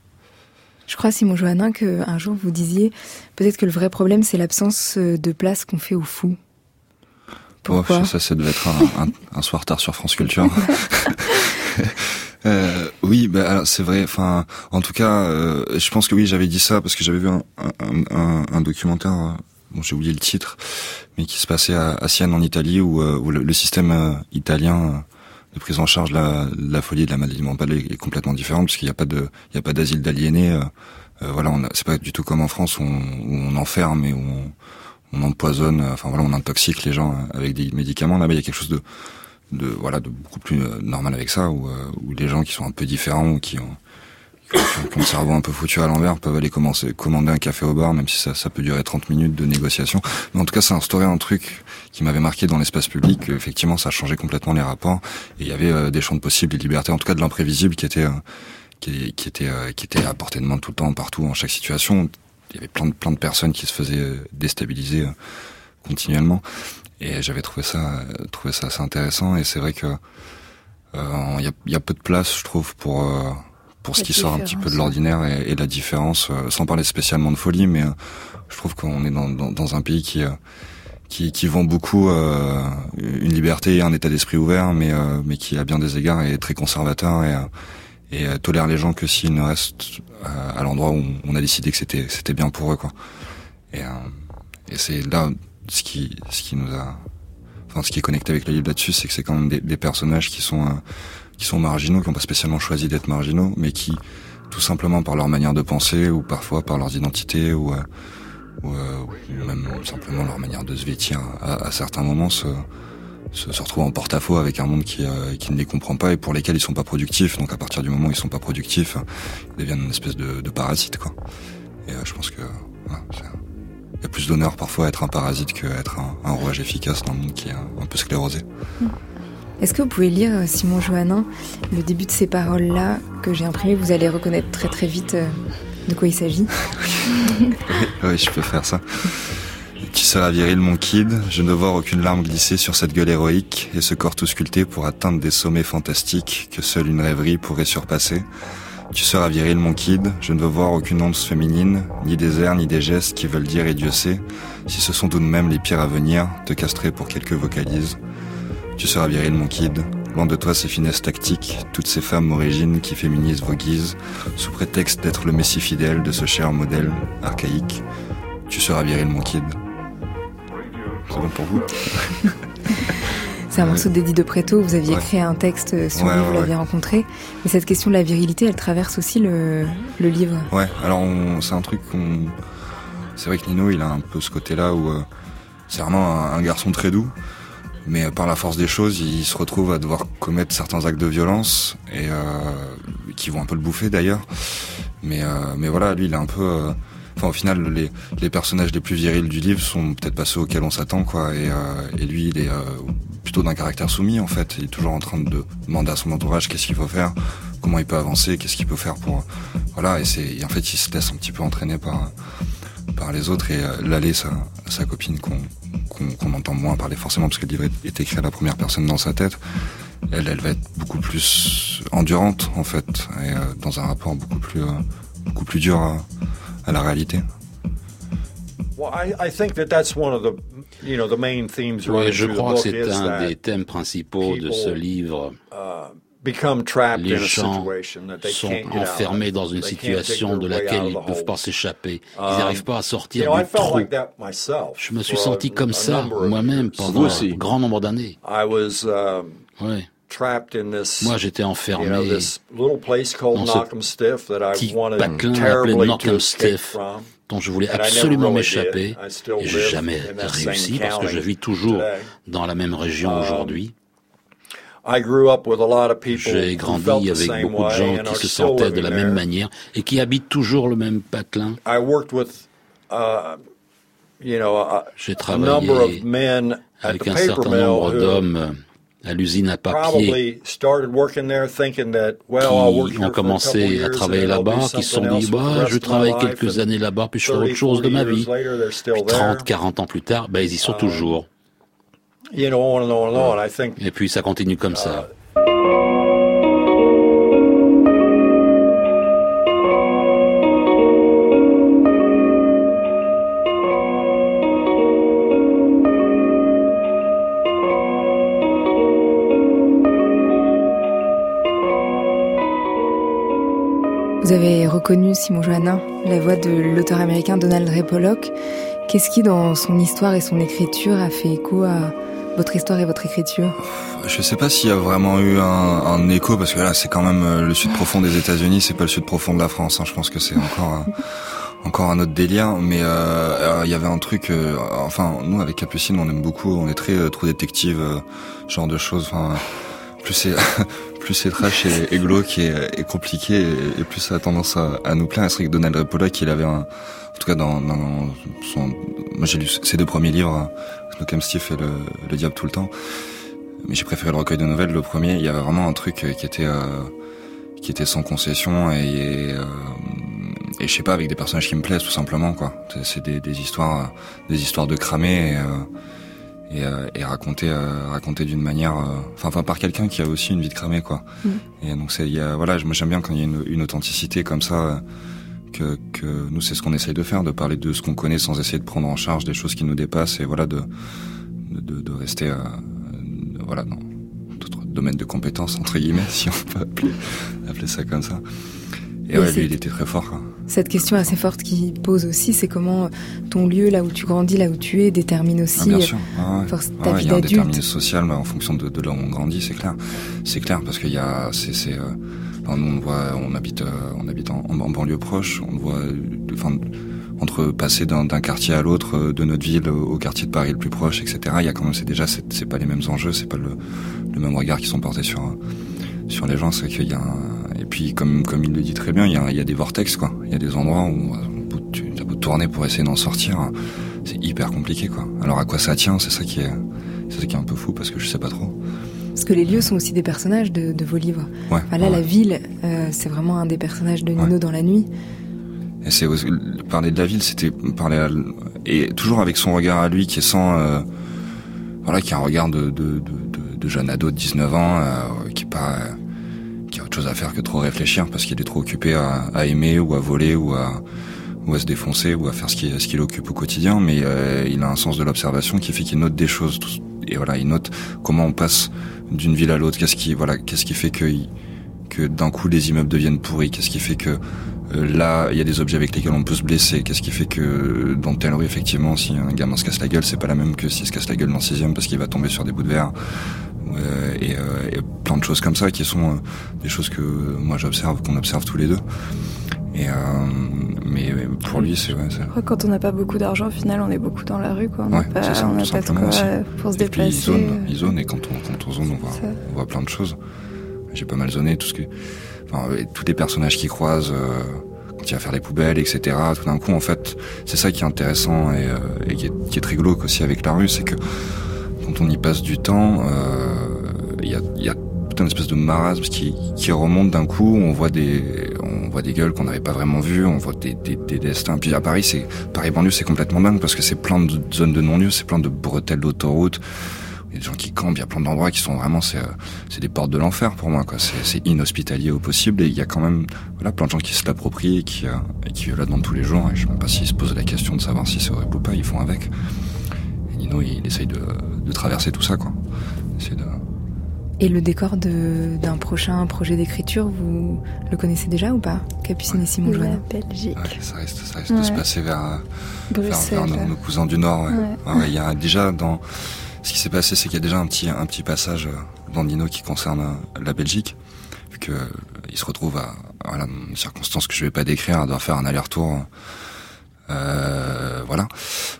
Je crois, Simon Johannin, qu'un jour vous disiez peut-être que le vrai problème, c'est l'absence de place qu'on fait aux fous. Pourquoi? ça, ça devait être un, un soir tard sur France Culture. Euh, oui, bah, c'est vrai. Enfin, en tout cas, euh, je pense que oui, j'avais dit ça parce que j'avais vu un, un, un, documentaire. Euh, bon, j'ai oublié le titre, mais qui se passait à, à Sienne en Italie, où, euh, où le, système italien de prise en charge de la, la folie et de la maladie mentale est, complètement différent parce qu'il n'y a pas de, il y a pas d'asile d'aliénés. Euh, voilà, c'est pas du tout comme en France où on, où on enferme et où on, on empoisonne. Enfin voilà, on intoxique les gens avec des médicaments. Là-bas, il y a quelque chose de de voilà de beaucoup plus euh, normal avec ça où, euh, où les gens qui sont un peu différents ou qui ont qui ont le cerveau un peu foutu à l'envers peuvent aller commencer commander un café au bar même si ça, ça peut durer 30 minutes de négociation. Mais en tout cas ça a instauré un truc qui m'avait marqué dans l'espace public effectivement ça a changé complètement les rapports. Et il y avait euh, des champs de possibles des libertés en tout cas de l'imprévisible qui était qui, qui, était qui était à portée de main tout le temps partout en chaque situation. Il y avait plein de plein de personnes qui se faisaient déstabiliser continuellement et j'avais trouvé ça, trouvé ça assez intéressant. Et c'est vrai que il euh, y, a, y, a, peu de place, je trouve, pour euh, pour ce qui sort un petit peu de l'ordinaire et, et, la différence, euh, sans parler spécialement de folie, mais je trouve qu'on est dans, dans, dans, un pays qui qui, qui vend beaucoup une liberté et un état d'esprit ouvert, mais mais qui à bien des égards est très conservateur et et tolère les gens que s'ils ne restent à l'endroit où on a décidé que c'était c'était bien pour eux quoi. Et, et c'est là ce qui, ce qui nous a, enfin, ce qui est connecté avec le livre là-dessus, c'est que c'est quand même des, des, personnages qui sont, euh, qui sont marginaux, qui n'ont pas spécialement choisi d'être marginaux, mais qui, tout simplement par leur manière de penser, ou parfois par leurs identités, ou, euh, ou, euh, même simplement leur manière de se vêtir à, à certains moments, se, se, se retrouvent en porte-à-faux avec un monde qui, qui ne les comprend pas et pour lesquels ils sont pas productifs. Donc à partir du moment où ils sont pas productifs, ils deviennent une espèce de, de parasite quoi. Et je pense que il y a plus d'honneur parfois à être un parasite qu'à être un, un, rouage efficace dans le monde qui est un, peu sclérosé. Mm. Est-ce que vous pouvez lire Simon Johannin le début de ces paroles-là que j'ai imprimées? Vous allez reconnaître très très vite de quoi il s'agit. oui, je peux faire ça. Tu seras viril, mon kid? Je ne vois aucune larme glisser sur cette gueule héroïque et ce corps tout sculpté pour atteindre des sommets fantastiques que seule une rêverie pourrait surpasser. Tu seras viril, mon kid. Je ne veux voir aucune once féminine, ni des airs, ni des gestes qui veulent dire et Dieu sait si ce sont tout de même les pires à venir, te castrer pour quelques vocalises. Tu seras viril, mon kid. Loin de toi ces finesses tactiques, toutes ces femmes origines qui féminisent vos guises, sous prétexte d'être le messie fidèle de ce cher modèle archaïque. Tu seras viril, mon kid. C'est bon pour vous? C'est un morceau d'Eddie de Preto. Vous aviez créé un texte sur lui, vous l'aviez rencontré. Mais cette question de la virilité, elle traverse aussi le, le livre. Ouais, alors c'est un truc qu'on. C'est vrai que Nino, il a un peu ce côté-là où euh, c'est vraiment un, garçon très doux. Mais par la force des choses, il se retrouve à devoir commettre certains actes de violence et euh, qui vont un peu le bouffer d'ailleurs. Mais euh, mais voilà, lui, il est un peu. Euh, enfin, au final, les, les personnages les plus virils du livre sont peut-être pas ceux auxquels on s'attend, quoi. Et, euh, et lui, il est plutôt d'un caractère soumis, en fait. Il est toujours en train de demander à son entourage qu'est-ce qu'il faut faire, comment il peut avancer, qu'est-ce qu'il peut faire pour. Voilà. Et c'est en fait, il se laisse un petit peu entraîner par par les autres et l'aller sa, sa copine qu'on qu'on entend moins parler forcément parce que le livre est écrit à la première personne dans sa tête, elle, elle va être beaucoup plus endurante en fait et euh, dans un rapport beaucoup plus euh, beaucoup plus dur à, à la réalité. Ouais, je crois que c'est un des thèmes principaux de ce livre. Uh, les gens sont enfermés dans une situation de laquelle ils ne peuvent pas s'échapper. Ils um, n'arrivent pas à sortir du trou. Je me suis senti comme ça moi-même pendant un grand nombre d'années. Um, oui. Moi, j'étais enfermé dans ce petit patelin appelé Knock'em Stiff, dont je voulais absolument m'échapper, et j'ai jamais réussi parce que je vis toujours dans la même région um, aujourd'hui. J'ai grandi avec beaucoup de gens qui se sentaient de la même manière et qui habitent toujours le même patelin. Uh, J'ai travaillé avec un certain nombre d'hommes à l'usine à papier qui ont commencé à travailler là-bas, qui se sont dit, bah, je travaille quelques années là-bas, puis je ferai autre chose de ma vie. Puis 30, 40 ans plus tard, ben, ils y sont um, toujours. Et puis ça continue comme ça. Vous avez reconnu Simon Johannin, la voix de l'auteur américain Donald Ray Pollock. Qu'est-ce qui, dans son histoire et son écriture, a fait écho à votre histoire et votre écriture? Je sais pas s'il y a vraiment eu un, un écho parce que là c'est quand même euh, le sud profond des États-Unis, c'est pas le sud profond de la France. Hein. Je pense que c'est encore encore un autre délire. Mais euh, il y avait un truc. Euh, enfin, nous avec Capucine, on aime beaucoup. On est très euh, trop détective, genre de choses. Enfin, plus c'est plus c'est trash et, et glauque et, compliqué, et, plus ça a tendance à, nous plaire. C'est vrai que Donald Pollock, il avait un, en tout cas dans, son, moi j'ai lu ses deux premiers livres Snookem Steve et le, le Diable tout le temps. Mais j'ai préféré le recueil de nouvelles, le premier. Il y avait vraiment un truc euh, qui était euh, qui était sans concession et, euh, et je sais pas avec des personnages qui me plaisent tout simplement quoi. C'est des, histoires des histoires de cramer et, et, et racontées racontées d'une manière enfin enfin par quelqu'un qui a aussi une vie de cramé quoi. Mm. Et donc c'est il y a voilà moi j'aime bien quand il y a une, une authenticité comme ça que, que nous c'est ce qu'on essaye de faire, de parler de ce qu'on connaît sans essayer de prendre en charge des choses qui nous dépassent et voilà de de, de rester euh, voilà dans d'autres domaines de compétences entre guillemets si on peut appeler, appeler ça comme ça. Et, ouais, lui il était très fort. Quoi. Cette question assez forte qui pose aussi, c'est comment ton lieu, là où tu grandis, là où tu es, détermine aussi ah, bien sûr. Ah, ouais. ta vie d'adulte. Il y a un déterminisme social bah, en fonction de, de là où on grandit, c'est clair. C'est clair parce qu'il y a, c'est, c'est euh, nous, on voit, on habite, euh, on habite en, en, banlieue proche. On voit, enfin, entre passer d'un quartier à l'autre de notre ville au quartier de Paris le plus proche, etc. Il y a quand même, c'est déjà, c'est pas les mêmes enjeux, c'est pas le, le, même regard qui sont portés sur sur les gens. C'est qu'il y a et puis comme comme il le dit très bien, il y a, il y a des vortex quoi. Il y a des endroits où tu as beau tourner pour essayer d'en sortir, c'est hyper compliqué quoi. Alors à quoi ça tient C'est ça qui est c'est ça qui est un peu fou parce que je sais pas trop. Parce que les lieux sont aussi des personnages de, de vos livres. Ouais, là, la ville, euh, c'est vraiment un des personnages de Nino dans la nuit. Et c'est parler de la ville, c'était parler à, et toujours avec son regard à lui qui est sans euh, voilà qui a un regard de de, de, de jeune ado de 19 ans euh, qui est pas autre chose à faire que trop réfléchir parce qu'il est trop occupé à, aimer ou à voler ou à ou à se défoncer ou à faire ce qui ce qui l'occupe au quotidien mais euh, il a un sens de l'observation qui fait qu'il note des choses et voilà il note comment on passe d'une ville à l'autre qu'est-ce qui voilà qu'est-ce qui fait que que d'un coup les immeubles deviennent pourris qu'est-ce qui fait que euh, là, il y a des objets avec lesquels on peut se blesser. Qu'est-ce qui fait que dans telle rue, effectivement, si un gamin se casse la gueule, c'est pas la même que s'il se casse la gueule dans sixième parce qu'il va tomber sur des bouts de verre. Euh, et, euh, et, plein de choses comme ça qui sont euh, des choses que moi j'observe, qu'on observe tous les deux. Et euh, mais pour lui, c'est ouais, Quand on n'a pas beaucoup d'argent, au final, on est beaucoup dans la rue, quoi. On ouais, n'a pas, ça, on a pas de quoi pour se et déplacer. Puis, il zone, il zone, et quand on, quand on zone, on voit, on voit plein de choses. J'ai pas mal zoné tout ce que, enfin, tous les personnages qui croisent. Euh, quand il va faire les poubelles, etc. Tout d'un coup, en fait, c'est ça qui est intéressant et, euh, et qui, est, qui, est, très glauque aussi avec la rue, c'est que quand on y passe du temps, il euh, y, a, y a toute une espèce de marasme qui, remonte d'un coup. On voit des, on voit des gueules qu'on n'avait pas vraiment vues, on voit des, des, des, destins. Puis à Paris, c'est Paris banlieue, c'est complètement dingue parce que c'est plein de zones de non-lieu, c'est plein de bretelles d'autoroute. Il y a des gens qui campent, il y a plein d'endroits qui sont vraiment, c'est, c'est des portes de l'enfer pour moi. C'est, inhospitalier au possible et il y a quand même, voilà, plein de gens qui se l'approprient et qui, euh, et la demandent tous les jours. Et je ne sais pas s'ils se posent la question de savoir si c'est horrible ou pas, ils font avec. Et Nino, il essaye de, de traverser tout ça, quoi. De... Et le décor d'un prochain projet d'écriture, vous le connaissez déjà ou pas Capucine ouais. et Simon Joannin Belgique. Ouais, ça risque, ça ouais. de se passer vers, vers, vers nos, nos, cousins du Nord. Ouais. il y a déjà dans ce qui s'est passé, c'est qu'il y a déjà un petit, un petit passage dans Nino qui concerne la Belgique, vu que il se retrouve à, à la circonstance que je vais pas décrire, à devoir faire un aller-retour, euh, voilà,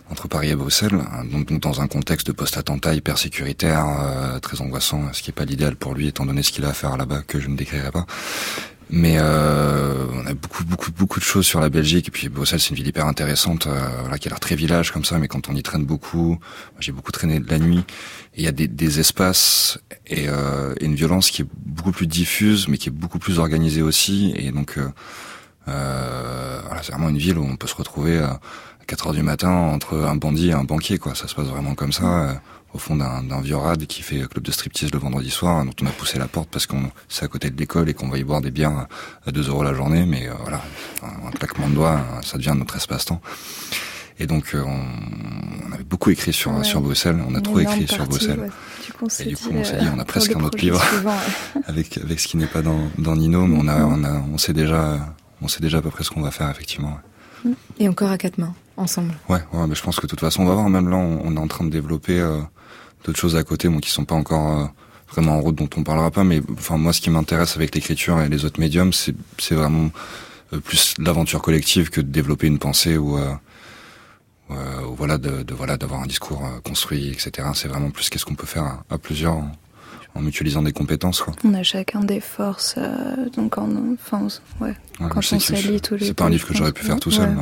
entre Paris et Bruxelles, donc, donc dans un contexte de post-attentat hyper sécuritaire, euh, très angoissant, ce qui est pas l'idéal pour lui, étant donné ce qu'il a à faire là-bas, que je ne décrirai pas. Mais euh, on a beaucoup, beaucoup, beaucoup de choses sur la Belgique. Et puis Bruxelles, c'est une ville hyper intéressante, euh, voilà, qui a l'air très village comme ça. Mais quand on y traîne beaucoup, j'ai beaucoup traîné de la nuit. Il y a des, des espaces et, euh, et, une violence qui est beaucoup plus diffuse, mais qui est beaucoup plus organisée aussi. Et donc, euh, voilà, c'est vraiment une ville où on peut se retrouver à 4 heures du matin entre un bandit et un banquier. Quoi, ça se passe vraiment comme ça au fond d'un vieux rad qui fait club de striptease le vendredi soir, dont on a poussé la porte parce qu'on c'est à côté de l'école et qu'on va y boire des bières à 2 euros la journée, mais euh, voilà, un, un, claquement de doigts, ça devient notre espace-temps. Et donc euh, on, on, avait beaucoup écrit sur ouais. sur Bruxelles, on a Une trop écrit partie, sur Bruxelles. Ouais. Du coup, on et du coup, on s'est dit, on a euh, presque un autre livre ouais. avec avec ce qui n'est pas dans dans Nino, mais on a on a on sait déjà on sait déjà à peu près ce qu'on va faire effectivement. Et encore à quatre mains, ensemble. Ouais, ouais, mais je pense que de toute façon, on va voir. Même là, on, on est en train de développer euh, d'autres choses à côté, bon, qui sont pas encore euh, vraiment en route, dont on parlera pas. Mais enfin, moi, ce qui m'intéresse avec l'écriture et les autres médiums, c'est c'est vraiment euh, plus l'aventure collective que de développer une pensée ou voilà de, de voilà d'avoir un discours construit, etc. C'est vraiment plus qu'est-ce qu'on peut faire à, à plusieurs. En, en mutualisant des compétences. Quoi. On a chacun des forces, euh, donc en, enfin, ouais, ouais quand on s'allie tous les C'est pas un livre que j'aurais pu faire tout seul, ouais,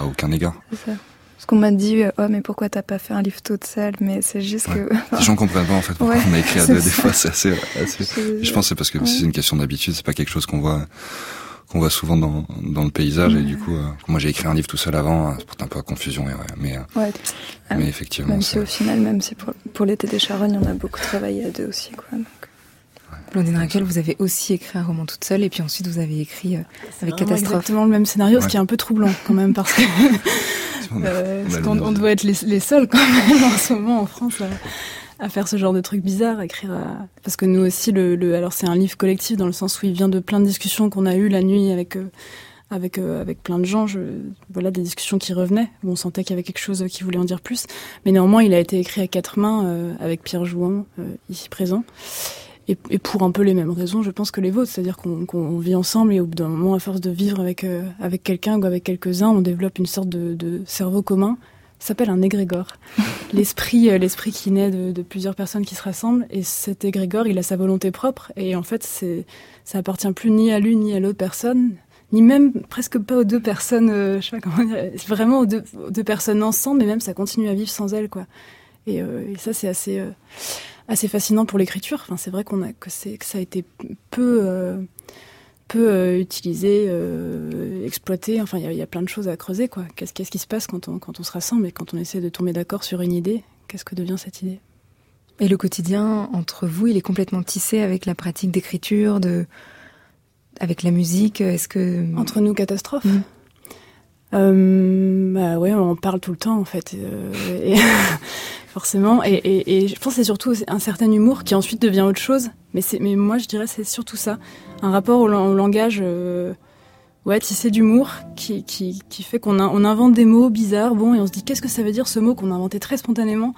à, aucun égard. C'est ça. Parce qu'on m'a dit, oh, mais pourquoi t'as pas fait un livre toute seule? Mais c'est juste que. Les gens comprennent pas en fait pourquoi on a écrit à deux. Des fois, c'est assez. assez... Je- pense que c'est parce que c'est une question d'habitude. C'est pas quelque chose qu'on voit qu'on voit souvent dans dans le paysage. Et du coup, euh, moi j'ai écrit un livre tout seul avant. Ça porte un peu à confusion. Ouais, mais euh, Ouais. Ah, mais effectivement, Même si c'est- au final, même si pour, pour l'été des charognes, on a beaucoup travaillé à deux aussi, quoi. donc. Blondine Raquel, vous avez aussi écrit un roman toute seule et puis ensuite vous avez écrit euh, avec Catastrophe. exactement le même scénario, ce Ouais. qui est un peu troublant quand même parce que on a- euh, on a parce doit être les, les seuls quand même en ce moment en France à faire ce genre de trucs bizarres, à écrire à... parce que nous aussi le, alors c'est un livre collectif dans le sens où il vient de plein de discussions qu'on a eues la nuit avec euh, avec euh, avec plein de gens, je, voilà des discussions qui revenaient. Où on sentait qu'il y avait quelque chose qui voulait en dire plus, mais néanmoins il a été écrit à quatre mains euh, avec Pierre Jouan euh, ici présent. et, pour un peu les mêmes raisons, je pense que les vôtres, c'est-à-dire qu'on vit ensemble et au bout d'un moment, à force de vivre avec avec quelqu'un ou avec quelques-uns, on développe une sorte de, de cerveau commun s'appelle un égrégore. l'esprit, euh, l'esprit qui naît de, plusieurs personnes qui se rassemblent. Et cet égrégore, il a sa volonté propre. Et en fait, c'est, ça appartient plus ni à l'une ni à l'autre personne, ni même presque pas aux deux personnes. Euh, je sais pas comment dire. C'est vraiment aux deux, deux, personnes ensemble, mais même ça continue à vivre sans elles, quoi. Et, euh, et ça, c'est assez, assez fascinant pour l'écriture. Enfin, c'est vrai qu'on a que c'est que ça a été peu peut euh, utiliser, euh, exploiter. Enfin, il y, a plein de choses à creuser. quoi. Qu'est-ce qui se passe quand on, quand on se rassemble et quand on essaie de tomber d'accord sur une idée? Qu'est-ce que devient cette idée? Et le quotidien entre vous, il est complètement tissé avec la pratique d'écriture, de avec la musique. Est-ce que? Entre nous, catastrophe mm. euh, bah ouais, on parle tout le temps en fait, et forcément. Et, et, et, je pense que c'est surtout un certain humour qui ensuite devient autre chose. Mais mais moi je dirais c'est surtout ça un rapport au, langage euh, ouais, tissé d'humour qui, qui, qui, fait qu'on on invente des mots bizarres, bon, et on se dit qu'est-ce que ça veut dire ce mot qu'on a inventé très spontanément?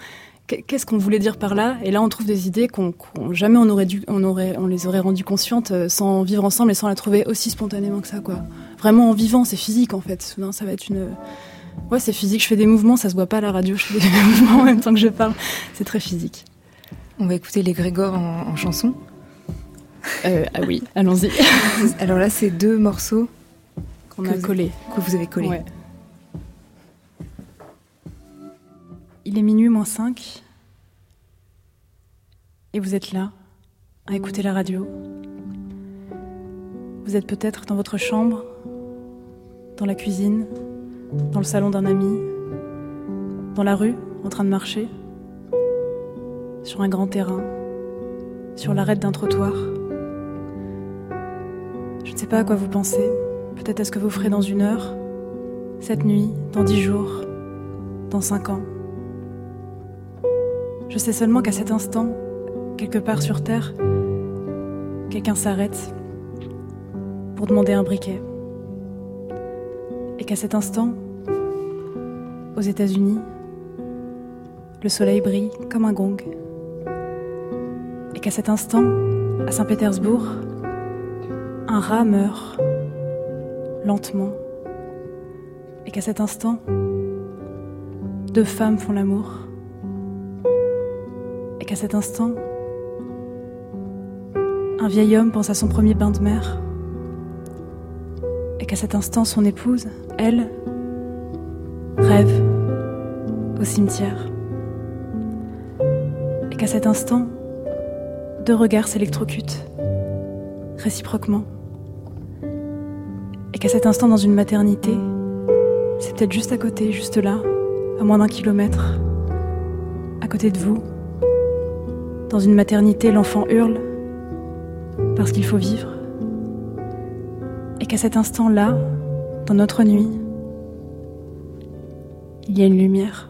Qu'est-ce qu'on voulait dire par là? Et là, on trouve des idées qu'on jamais on aurait dû, on aurait, on les aurait rendues conscientes euh, sans vivre ensemble et sans la trouver aussi spontanément que ça, quoi. Vraiment en vivant, c'est physique en fait. ça va être une, ouais, c'est physique. Je fais des mouvements, ça se voit pas à la radio. Je fais des mouvements en même temps que je parle. C'est très physique. On va écouter les Grégor en, en chanson. Euh, ah oui, allons-y. Alors là, c'est deux morceaux qu'on a collés. Que vous avez collés. Il est minuit moins 5 et vous êtes là à écouter la radio. Vous êtes peut-être dans votre chambre, dans la cuisine, dans le salon d'un ami, dans la rue, en train de marcher, sur un grand terrain, sur l'arête d'un trottoir. Je ne sais pas à quoi vous pensez. Peut-être à ce que vous ferez dans une heure, cette nuit, dans dix jours, dans cinq ans. Je sais seulement qu'à cet instant, quelque part sur Terre, quelqu'un s'arrête pour demander un briquet. Et qu'à cet instant, aux États-Unis, le soleil brille comme un gong. Et qu'à cet instant, à Saint-Pétersbourg, un rat meurt lentement. Et qu'à cet instant, deux femmes font l'amour. Et qu'à cet instant, un vieil homme pense à son premier bain de mer. Et qu'à cet instant, son épouse, elle, rêve au cimetière. Et qu'à cet instant, deux regards s'électrocutent réciproquement qu'à cet instant dans une maternité, c'est peut-être juste à côté, juste là, à moins d'un kilomètre, à côté de vous. Dans une maternité, l'enfant hurle parce qu'il faut vivre. Et qu'à cet instant-là, dans notre nuit, il y a une lumière.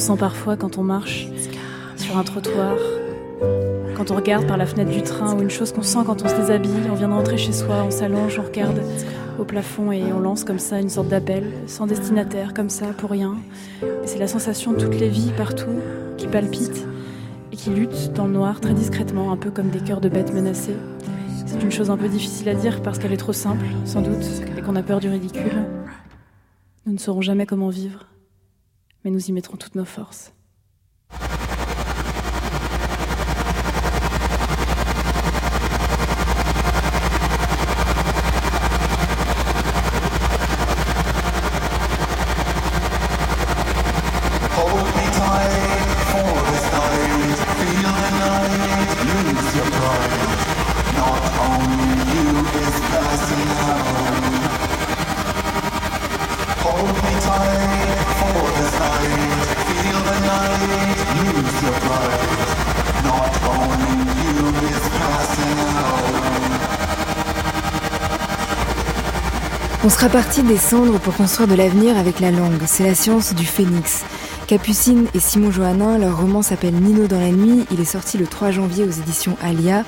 Sent parfois quand on marche sur un trottoir, quand on regarde par la fenêtre du train, ou une chose qu'on sent quand on se déshabille, on vient de rentrer chez soi, on s'allonge, on regarde au plafond et on lance comme ça une sorte d'appel, sans destinataire, comme ça, pour rien. C'est la sensation de toutes les vies partout qui palpitent et qui luttent dans le noir très discrètement, un peu comme des cœurs de bêtes menacées. C'est une chose un peu difficile à dire parce qu'elle est trop simple, sans doute, et qu'on a peur du ridicule. Nous ne saurons jamais comment vivre, mais nous y mettrons toutes nos forces. On sera parti des cendres pour construire de l'avenir avec la langue. C'est la science du phénix. Capucine et Simon Johannin, leur roman s'appelle Nino dans la nuit. Il est sorti le 3 janvier aux éditions Alia.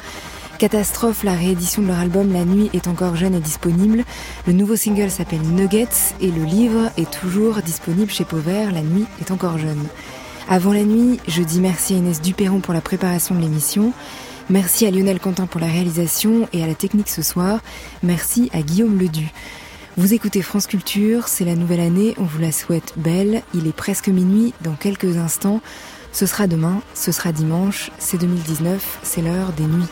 Catastrophe, la réédition de leur album La nuit est encore jeune et disponible. Le nouveau single s'appelle Nuggets et le livre est toujours disponible chez Pauvert. La nuit est encore jeune. Avant la nuit, je dis merci à Inès Duperron pour la préparation de l'émission. Merci à Lionel Quentin pour la réalisation et à la technique ce soir. Merci à Guillaume Ledu. Vous écoutez France Culture, c'est la nouvelle année, on vous la souhaite belle. Il est presque minuit, dans quelques instants. Ce sera demain, ce sera dimanche, c'est 2019, c'est l'heure des nuits.